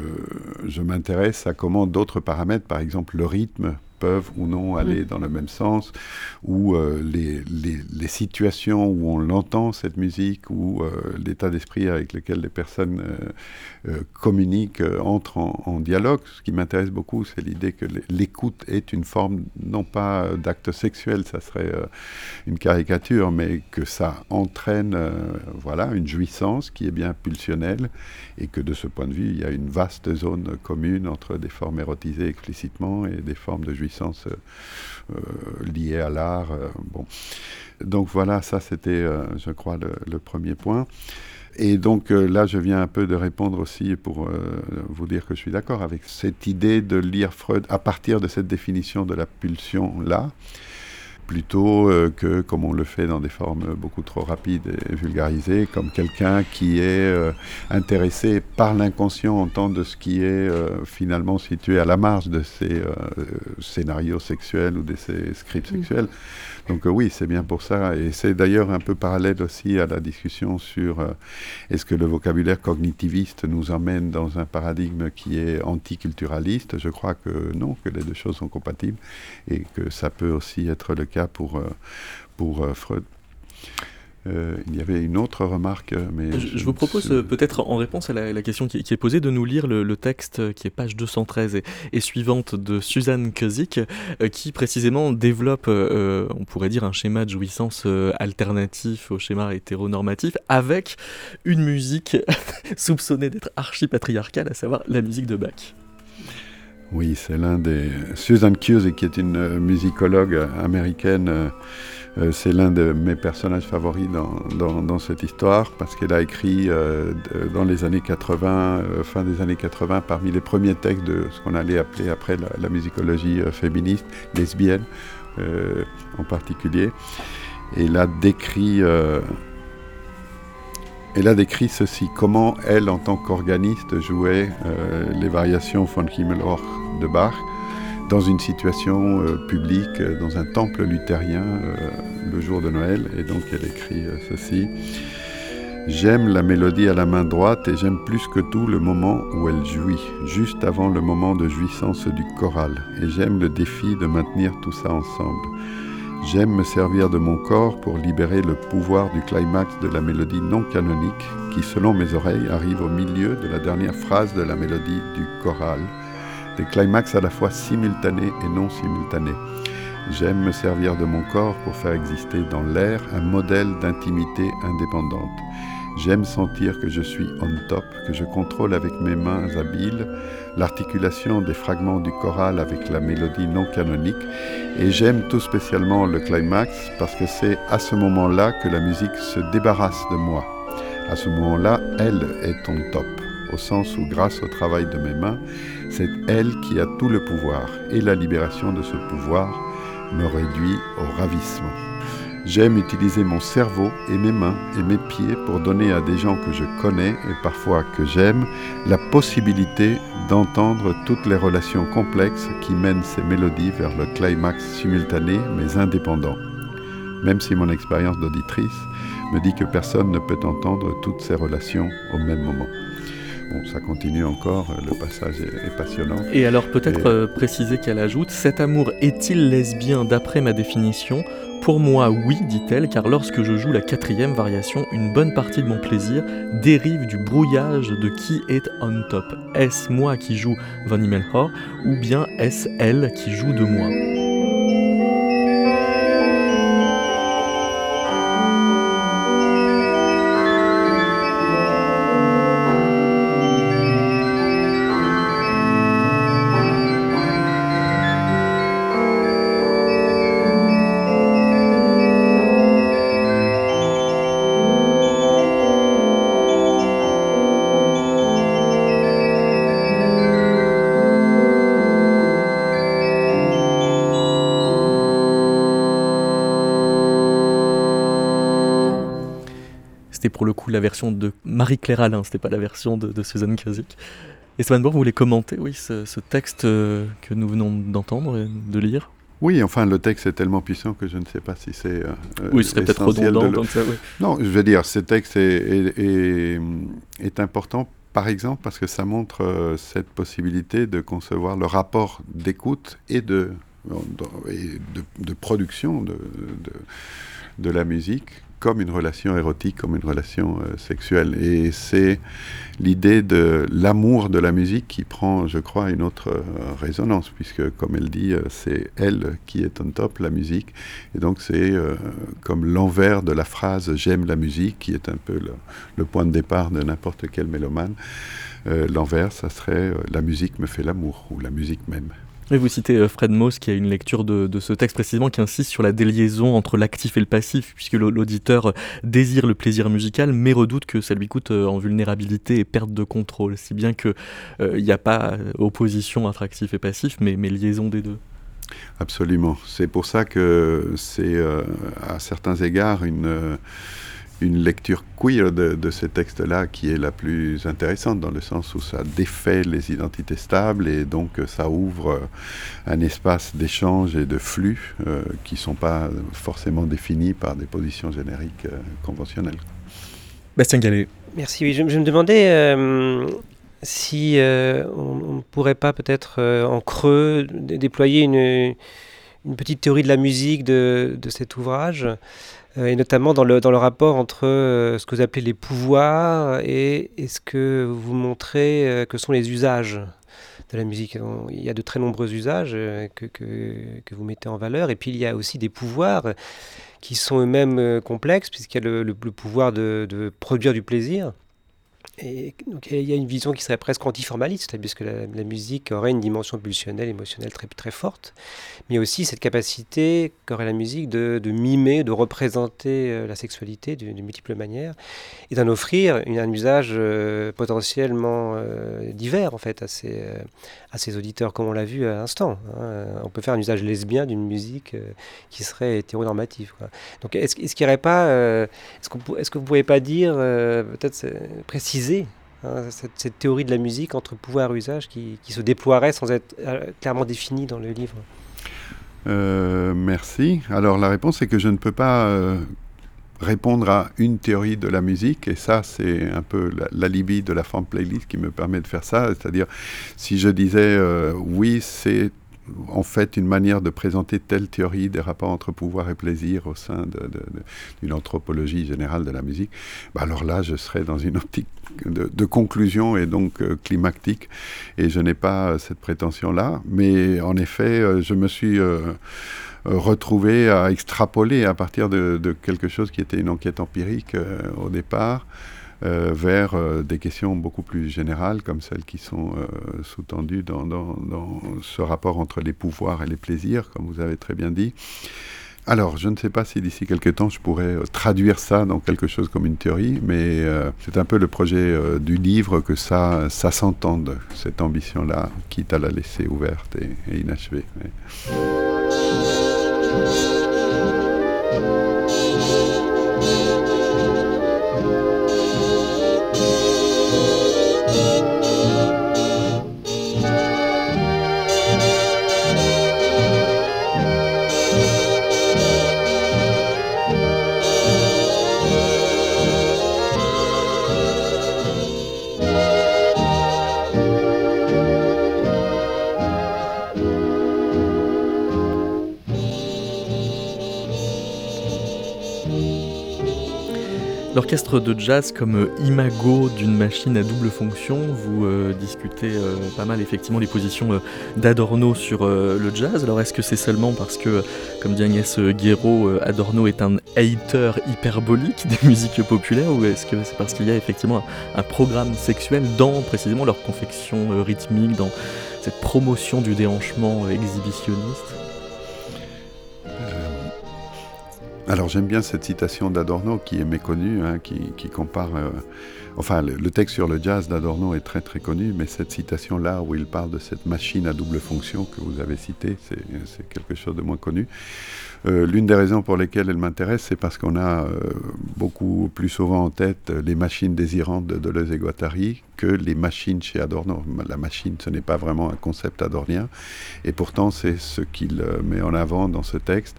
je m'intéresse à comment d'autres paramètres, par exemple le rythme, peuvent ou non aller dans le même sens, ou euh, les, les, situations où on l'entend, cette musique, ou euh, l'état d'esprit avec lequel les personnes euh, communiquent, entrent en, dialogue. Ce qui m'intéresse beaucoup, c'est l'idée que l'écoute est une forme, non pas d'acte sexuel, ça serait une caricature, mais que ça entraîne voilà, une jouissance qui est bien pulsionnelle, et que de ce point de vue, il y a une vaste zone commune entre des formes érotisées explicitement et des formes de jouissance euh, liées à l'art. Euh, bon. Donc voilà, ça c'était, euh, je crois, le, premier point. Et donc là, je viens un peu de répondre aussi pour vous dire que je suis d'accord avec cette idée de lire Freud à partir de cette définition de la pulsion-là plutôt euh, que comme on le fait dans des formes beaucoup trop rapides et vulgarisées, comme quelqu'un qui est euh, intéressé par l'inconscient en tant de ce qui est euh, finalement situé à la marge de ces scénarios sexuels ou de ces scripts sexuels. Donc euh, oui, c'est bien pour ça. Et c'est d'ailleurs un peu parallèle aussi à la discussion sur euh, est-ce que le vocabulaire cognitiviste nous emmène dans un paradigme qui est anticulturaliste? Je crois que non, que les deux choses sont compatibles et que ça peut aussi être le cas pour, euh, pour Freud. Euh, il y avait une autre remarque, mais... Je, vous propose euh, peut-être en réponse à la, question qui, est posée de nous lire le, texte qui est page 213 et, suivante de Suzanne Kuzik, euh, qui précisément développe, on pourrait dire, un schéma de jouissance alternatif au schéma hétéronormatif, avec une musique soupçonnée d'être archi-patriarcale, à savoir la musique de Bach. Oui, c'est l'un des... Suzanne Kuzik, qui est une musicologue américaine euh, c'est l'un de mes personnages favoris dans, cette histoire parce qu'elle a écrit euh, dans les années 80, euh, fin des années 80, parmi les premiers textes de ce qu'on allait appeler après la, musicologie féministe, lesbienne en particulier. Et elle a décrit décrit ceci, comment elle, en tant qu'organiste, jouait les variations von Himmelhoch de Bach dans une situation euh, publique, euh, dans un temple luthérien, euh, le jour de Noël. Et donc elle écrit ceci. J'aime la mélodie à la main droite et j'aime plus que tout le moment où elle jouit, juste avant le moment de jouissance du choral. Et j'aime le défi de maintenir tout ça ensemble. J'aime me servir de mon corps pour libérer le pouvoir du climax de la mélodie non canonique qui, selon mes oreilles, arrive au milieu de la dernière phrase de la mélodie du choral des climax à la fois simultanés et non simultanés. J'aime me servir de mon corps pour faire exister dans l'air un modèle d'intimité indépendante. J'aime sentir que je suis on top, que je contrôle avec mes mains habiles l'articulation des fragments du choral avec la mélodie non canonique. Et j'aime tout spécialement le climax parce que c'est à ce moment-là que la musique se débarrasse de moi. À ce moment-là, elle est on top, au sens où grâce au travail de mes mains, c'est elle qui a tout le pouvoir et la libération de ce pouvoir me réduit au ravissement. J'aime utiliser mon cerveau et mes mains et mes pieds pour donner à des gens que je connais et parfois que j'aime la possibilité d'entendre toutes les relations complexes qui mènent ces mélodies vers le climax simultané mais indépendant. Même si mon expérience d'auditrice me dit que personne ne peut entendre toutes ces relations au même moment. Bon, ça continue encore, le passage est, passionnant. Et alors peut-être euh, préciser qu'elle ajoute, cet amour est-il lesbien d'après ma définition? Pour moi oui, dit-elle, car lorsque je joue la quatrième variation, une bonne partie de mon plaisir dérive du brouillage de qui est on top. Est-ce moi qui joue Von Himmelhor ou bien est-ce elle qui joue de moi? La version de Marie-Claire Alain, c'était pas la version de, Suzanne Krasik. Et vous voulez commenter oui, ce, texte euh, que nous venons d'entendre et de lire? Oui, enfin, le texte est tellement puissant que je ne sais pas si c'est. Euh, oui, ce serait peut-être redondant. ça, oui. Non, je veux dire, ce texte est, est, est, important, par exemple, parce que ça montre euh, cette possibilité de concevoir le rapport d'écoute et de et de, production de, de, la musique comme une relation érotique, comme une relation euh, sexuelle. Et c'est l'idée de l'amour de la musique qui prend, je crois, une autre euh, résonance, puisque, comme elle dit, euh, c'est elle qui est on top, la musique. Et donc, c'est comme l'envers de la phrase J'aime la musique, qui est un peu le, point de départ de n'importe quel mélomane. l'envers, ça serait La musique me fait l'amour, ou la musique même. Et vous citez euh, Fred Moss qui a une lecture de, ce texte précisément qui insiste sur la déliaison entre l'actif et le passif, puisque l'auditeur désire le plaisir musical, mais redoute que ça lui coûte euh, en vulnérabilité et perte de contrôle, si bien qu'il euh, n'y a pas opposition entre actif et passif, mais, mais liaison des deux. Absolument. C'est pour ça que c'est à certains égards une une lecture queer de, ces textes-là qui est la plus intéressante dans le sens où ça défait les identités stables et donc euh, ça ouvre euh, un espace d'échange et de flux euh, qui ne sont pas forcément définis par des positions génériques conventionnelles. Bastien Gallet. Merci. Oui, je, me demandais si on ne pourrait pas peut-être en creux déployer une, une, petite théorie de la musique de, de cet ouvrage. Euh, et notamment dans le, dans le rapport entre euh, ce que vous appelez les pouvoirs et, ce que vous montrez euh, que sont les usages de la musique. Il y a de très nombreux usages que, que, vous mettez en valeur, et puis il y a aussi des pouvoirs qui sont eux-mêmes complexes, puisqu'il y a le, le, pouvoir de, de, produire du plaisir, et donc il y a une vision qui serait presque antiformaliste, puisque la, la, musique aurait une dimension pulsionnelle, émotionnelle très, très forte, mais aussi cette capacité qu'aurait la musique de, de, mimer, de représenter euh, la sexualité de, multiples manières, et d'en offrir une, un usage euh, potentiellement euh, divers en fait à ces, à ces auditeurs, comme on l'a vu à l'instant. Hein. On peut faire un usage lesbien d'une musique qui serait hétéronormative. Quoi. Donc est-ce est qu'il n'y aurait pas, est-ce, est-ce que vous ne pouvez pas dire, peut-être préciser Hein, cette, théorie de la musique entre pouvoir et usage qui, se déploierait sans être euh, clairement définie dans le livre euh, Merci. Alors la réponse est que je ne peux pas euh, répondre à une théorie de la musique, et ça c'est un peu l'alibi de la forme playlist qui me permet de faire ça, c'est-à-dire si je disais oui c'est en fait une manière de présenter telle théorie des rapports entre pouvoir et plaisir au sein d'une anthropologie générale de la musique, bah alors là, je serais dans une optique de, conclusion et donc euh, climactique, et je n'ai pas euh, cette prétention-là. Mais en effet, euh, je me suis retrouvé à extrapoler à partir de, quelque chose qui était une enquête empirique au départ. Euh, vers euh, des questions beaucoup plus générales, comme celles qui sont euh, sous-tendues dans, ce rapport entre les pouvoirs et les plaisirs, comme vous avez très bien dit. Alors, je ne sais pas si d'ici quelques temps je pourrais traduire ça dans quelque chose comme une théorie, mais c'est un peu le projet du livre que ça, ça s'entende, cette ambition-là, quitte à la laisser ouverte et, inachevée. L'orchestre de jazz comme euh, imago d'une machine à double fonction, vous euh, discutez euh, pas mal effectivement les positions d'Adorno sur le jazz. Alors est-ce que c'est seulement parce que, comme dit Agnès Guéraud, Adorno est un hater hyperbolique des musiques populaires ou est-ce que c'est parce qu'il y a effectivement un, programme sexuel dans précisément leur confection rythmique, dans cette promotion du déhanchement exhibitionniste? Alors j'aime bien cette citation d'Adorno qui est méconnue, hein, qui, compare... Euh, enfin, le, texte sur le jazz d'Adorno est très très connu, mais cette citation-là où il parle de cette machine à double fonction que vous avez citée, c'est quelque chose de moins connu. Euh, l'une des raisons pour lesquelles elle m'intéresse, c'est parce qu'on a euh, beaucoup plus souvent en tête les machines désirantes de Deleuze et Guattari que les machines chez Adorno. La machine, ce n'est pas vraiment un concept adornien, et pourtant c'est ce qu'il met en avant dans ce texte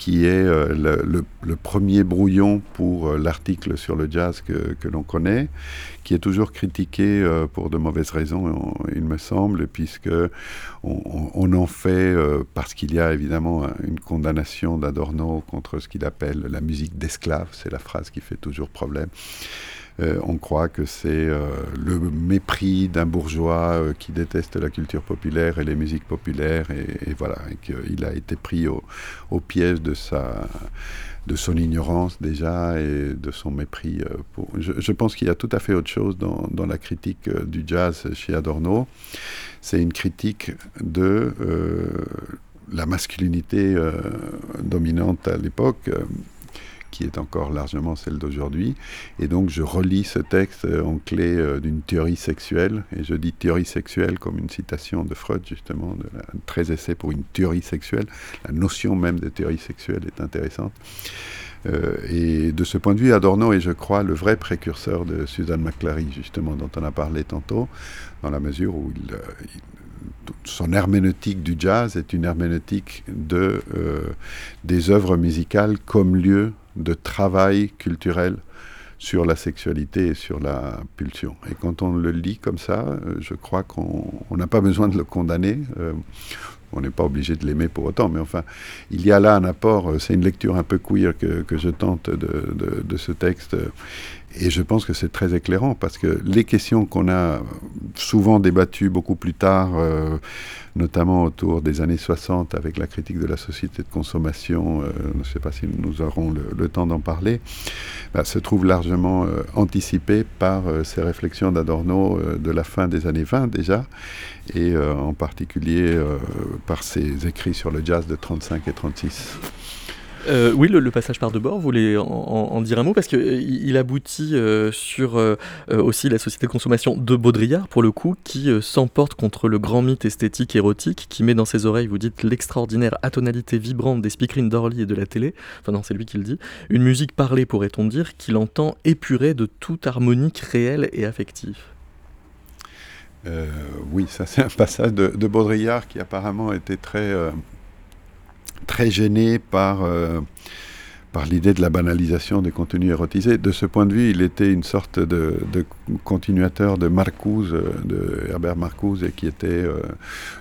qui est le, premier brouillon pour l'article sur le jazz que, l'on connaît, qui est toujours critiqué pour de mauvaises raisons, il me semble, puisque on, en fait, parce qu'il y a évidemment une condamnation d'Adorno contre ce qu'il appelle la musique d'esclave, c'est la phrase qui fait toujours problème. Euh, on croit que c'est euh, le mépris d'un bourgeois euh, qui déteste la culture populaire et les musiques populaires, et, voilà, qu'il a été pris au, piège de sa de son ignorance déjà et de son mépris. Pour... Je, pense qu'il y a tout à fait autre chose dans, la critique du jazz chez Adorno. C'est une critique de la masculinité dominante à l'époque qui est encore largement celle d'aujourd'hui. Et donc je relis ce texte en clé euh, d'une théorie sexuelle, et je dis théorie sexuelle comme une citation de Freud, justement, de la, très essai pour une théorie sexuelle. La notion même de théorie sexuelle est intéressante. Euh, et de ce point de vue, Adorno est, je crois, le vrai précurseur de Suzanne McClary, justement, dont on a parlé tantôt, dans la mesure où euh, son herméneutique du jazz est une herméneutique de, des œuvres musicales comme lieu de travail culturel sur la sexualité et sur la pulsion. Et quand on le lit comme ça, euh, je crois qu'on n'a pas besoin de le condamner. Euh, on n'est pas obligé de l'aimer pour autant, mais enfin, il y a là un apport, euh, c'est une lecture un peu queer que, je tente de, ce texte, et je pense que c'est très éclairant, parce que les questions qu'on a souvent débattues beaucoup plus tard, notamment autour des années 60 avec la critique de la société de consommation, euh, je ne sais pas si nous aurons le, temps d'en parler, bah, se trouve largement euh, anticipée par euh, ces réflexions d'Adorno de la fin des années 20 déjà, et en particulier par ses écrits sur le jazz de 35 et 36. Euh, oui, le, passage par de bord, vous voulez en, dire un mot? Parce qu'il euh, il aboutit euh, sur aussi la société de consommation de Baudrillard, pour le coup, qui s'emporte contre le grand mythe esthétique érotique, qui met dans ses oreilles, vous dites, l'extraordinaire atonalité vibrante des speakerines d'Orly et de la télé. Enfin non, c'est lui qui le dit. Une musique parlée, pourrait-on dire, qu'il entend épurée de toute harmonique réelle et affective. oui, ça c'est un passage de, de, Baudrillard qui apparemment était très très gêné par, euh, par l'idée de la banalisation des contenus érotisés. De ce point de vue, il était une sorte de, continuateur de Marcuse, euh, de Herbert Marcuse, et qui était euh,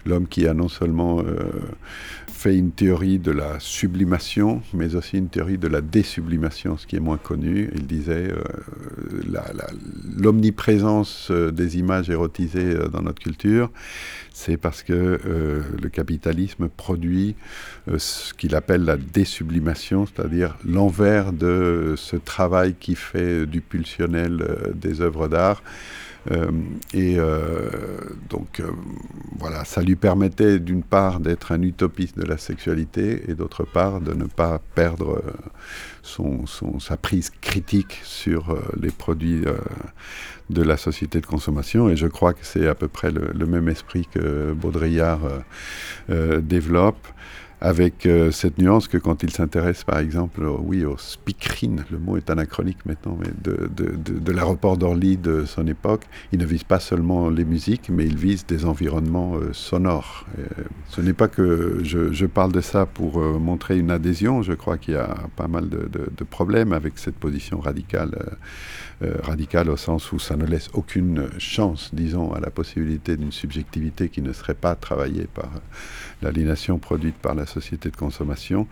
l'homme qui a non seulement fait une théorie de la sublimation, mais aussi une théorie de la désublimation, ce qui est moins connu. Il disait l'omniprésence des images érotisées dans notre culture c'est parce que euh, le capitalisme produit euh, ce qu'il appelle la désublimation, c'est-à-dire l'envers de ce travail qui fait du pulsionnel euh, des œuvres d'art. Et donc voilà, ça lui permettait d'une part d'être un utopiste de la sexualité et d'autre part de ne pas perdre son, sa prise critique sur les produits de la société de consommation. Et je crois que c'est à peu près le, même esprit que Baudrillard euh, euh, développe avec euh, cette nuance que quand il s'intéresse par exemple oui, au speakerine, le mot est anachronique maintenant, mais de, de, l'aéroport d'Orly de son époque, il ne vise pas seulement les musiques, mais il vise des environnements sonores. ce n'est pas que je, je, parle de ça pour montrer une adhésion, je crois qu'il y a pas mal de, problèmes avec cette position radicale euh, radical au sens où ça ne laisse aucune chance, disons, à la possibilité d'une subjectivité qui ne serait pas travaillée par l'aliénation produite par la société de consommation.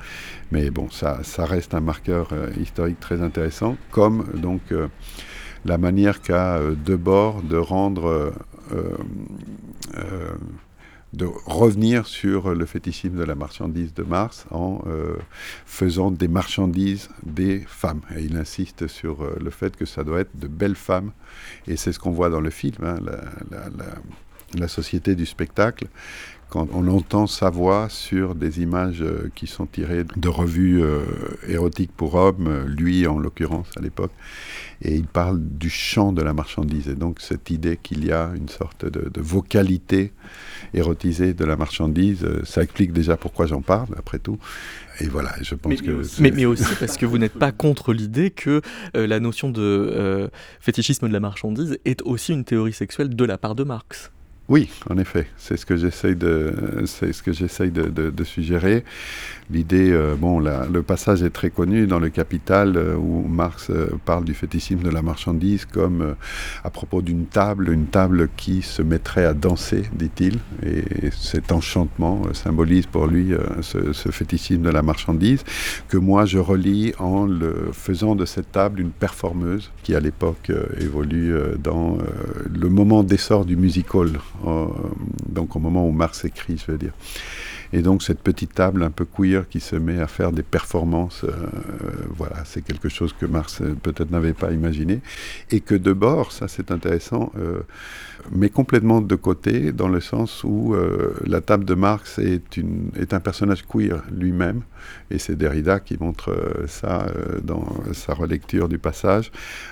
Mais bon, ça, reste un marqueur euh, historique très intéressant, comme donc euh, la manière qu'a Debord de rendre de revenir sur le fétichisme de la marchandise de Mars en euh, faisant des marchandises des femmes. Et il insiste sur euh, le fait que ça doit être de belles femmes. Et c'est ce qu'on voit dans le film, hein, la, société du spectacle, quand on entend sa voix sur des images euh, qui sont tirées de revues érotiques pour hommes, lui en l'occurrence à l'époque, et il parle du chant de la marchandise. Et donc cette idée qu'il y a une sorte de, de vocalité érotisée de la marchandise. Euh, ça explique déjà pourquoi j'en parle, après tout. Et voilà, je pense mais, que. Mais, aussi parce que vous n'êtes pas contre l'idée que euh, la notion de euh, fétichisme de la marchandise est aussi une théorie sexuelle de la part de Marx. Oui, en effet, c'est ce que j'essaye de, c'est ce que j'essaye de, de, suggérer. L'idée, euh, bon, le passage est très connu dans le Capital euh, où Marx euh, parle du fétichisme de la marchandise comme à propos d'une table, une table qui se mettrait à danser, dit-il, et cet enchantement symbolise pour lui ce, ce, fétichisme de la marchandise que moi je relis en faisant de cette table une performeuse qui à l'époque évolue dans le moment d'essor du music hall donc au moment où Mars écrit, je veux dire. Et donc cette petite table un peu queer qui se met à faire des performances, euh, voilà, c'est quelque chose que Mars euh, peut-être n'avait pas imaginé. Et que de bord, ça c'est intéressant, euh, mais complètement de côté, dans le sens où la table de Marx est un personnage queer lui-même, et c'est Derrida qui montre ça dans sa relecture du passage,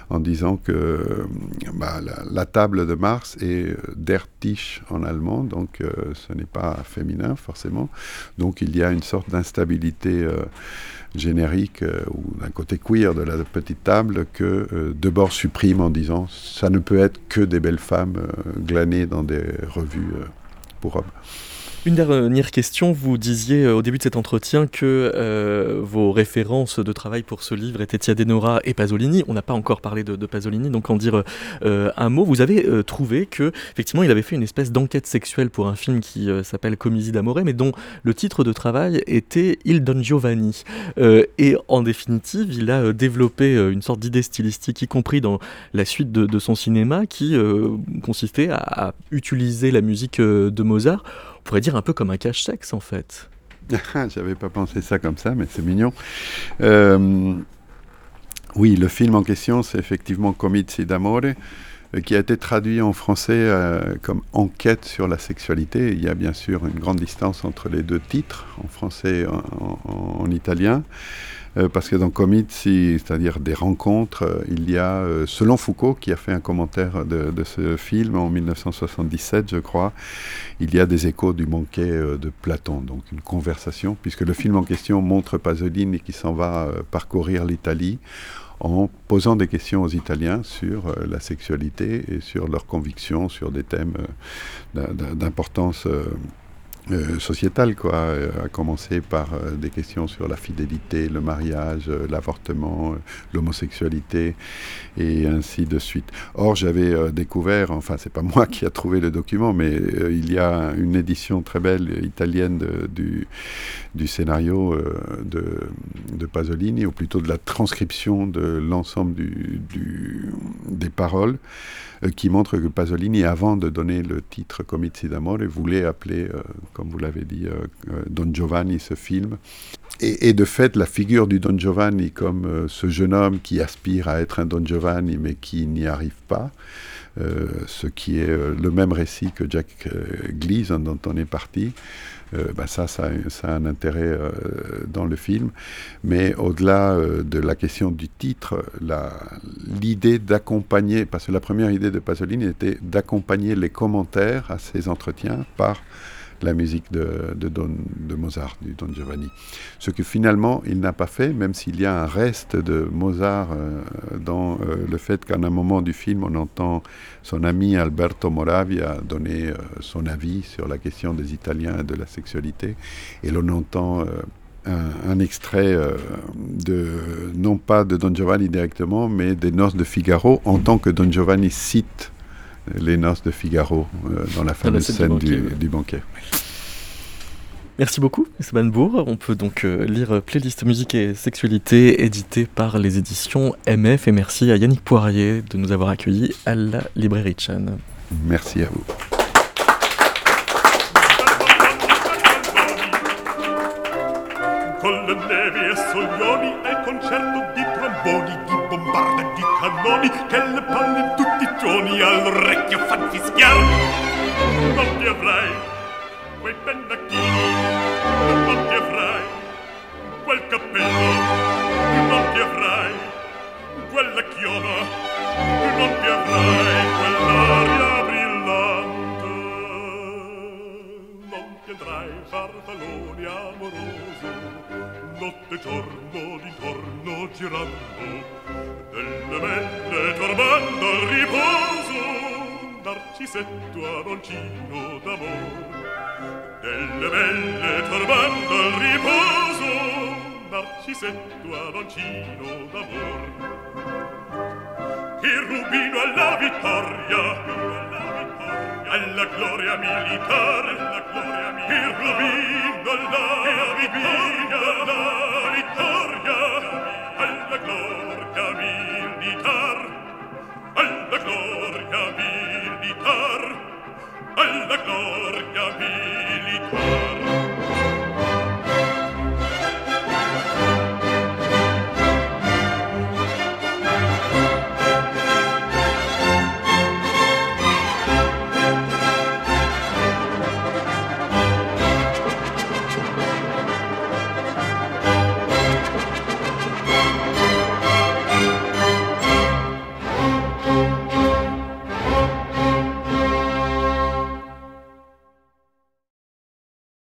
en disant que bah, la, table de Marx est der Tisch en allemand, donc ce n'est pas féminin forcément, donc il y a une sorte d'instabilité euh, générique euh, ou d'un côté queer de la petite table que euh, Debord supprime en disant ça ne peut être que des belles femmes glanées dans des revues pour hommes. Une dernière question, vous disiez euh, au début de cet entretien que euh, vos références de travail pour ce livre étaient Tiadenora et Pasolini. On n'a pas encore parlé de, Pasolini, donc en dire euh, un mot. Vous avez trouvé que effectivement il avait fait une espèce d'enquête sexuelle pour un film qui s'appelle Comisi d'Amore, mais dont le titre de travail était Il Don Giovanni. et en définitive, il a développé une sorte d'idée stylistique, y compris dans la suite de, son cinéma, qui consistait à utiliser la musique de Mozart pourrait dire un peu comme un cache-sexe en fait. J'avais pas pensé ça comme ça, mais c'est mignon. Euh, oui, le film en question, c'est effectivement Comizi d'amore, euh, qui a été traduit en français euh, comme Enquête sur la sexualité. Il y a bien sûr une grande distance entre les deux titres, en français et en italien. Euh, parce que dans Comizi, c'est-à-dire des rencontres, euh, il y a, euh, selon Foucault, qui a fait un commentaire de, ce film en 1977, je crois, il y a des échos du banquet de Platon, donc une conversation, puisque le film en question montre Pasolini qui s'en va parcourir l'Italie en posant des questions aux Italiens sur la sexualité et sur leurs convictions, sur des thèmes d'importance sociétale, quoi, euh, à commencer par euh, des questions sur la fidélité, le mariage, l'avortement, l'homosexualité, et ainsi de suite. Or, j'avais découvert, enfin, c'est pas moi qui a trouvé le document, mais il y a une édition très belle italienne du, du scénario de, de, Pasolini, ou plutôt de la transcription de l'ensemble du, des paroles. Euh, qui montre que Pasolini, avant de donner le titre Comizi d'Amore, voulait appeler, euh, comme vous l'avez dit, euh, Don Giovanni ce film. Et, de fait, la figure du Don Giovanni comme ce jeune homme qui aspire à être un Don Giovanni mais qui n'y arrive pas, ce qui est le même récit que Jack Gleason dont on est parti, euh, bah, ça, ça, a un intérêt euh, dans le film. Mais au-delà euh, de la question du titre, l'idée d'accompagner, parce que la première idée de Pasolini était d'accompagner les commentaires à ces entretiens par la musique de, de, Mozart, du Don Giovanni. Ce que finalement il n'a pas fait, même s'il y a un reste de Mozart euh, dans euh, le fait qu'à un moment du film, on entend son ami Alberto Moravia donner euh, son avis sur la question des Italiens et de la sexualité, et l'on entend un, un, extrait de, non pas de Don Giovanni directement, mais des Noces de Figaro, en tant que Don Giovanni cite les noces de Figaro euh, dans la fameuse scène, du, banquet. Merci beaucoup, Esteban Bourg. On peut donc euh, lire Playlist musique et sexualité édité par les éditions MF. Et merci à Yannick Poirier de nous avoir accueillis à la librairie Chan. Merci à vous. bombarda di cannoni che le palle tutti i giorni all'orecchio fan fischiar. Non ti avrai quei pennacchini non ti avrai quel cappello non ti avrai quella chioma non ti avrai quell'aria brillante. Non ti andrai farfallone amoroso notte giorno d'intorno girando delle belle turbando al riposo narcisetto aroncino d'amor delle belle turbando al riposo narcisetto aroncino d'amor il rubino alla vittoria alla gloria militar, alla gloria militar, per la vindola, per vittoria, la vittoria, alla gloria militar, alla gloria militar, alla gloria militar.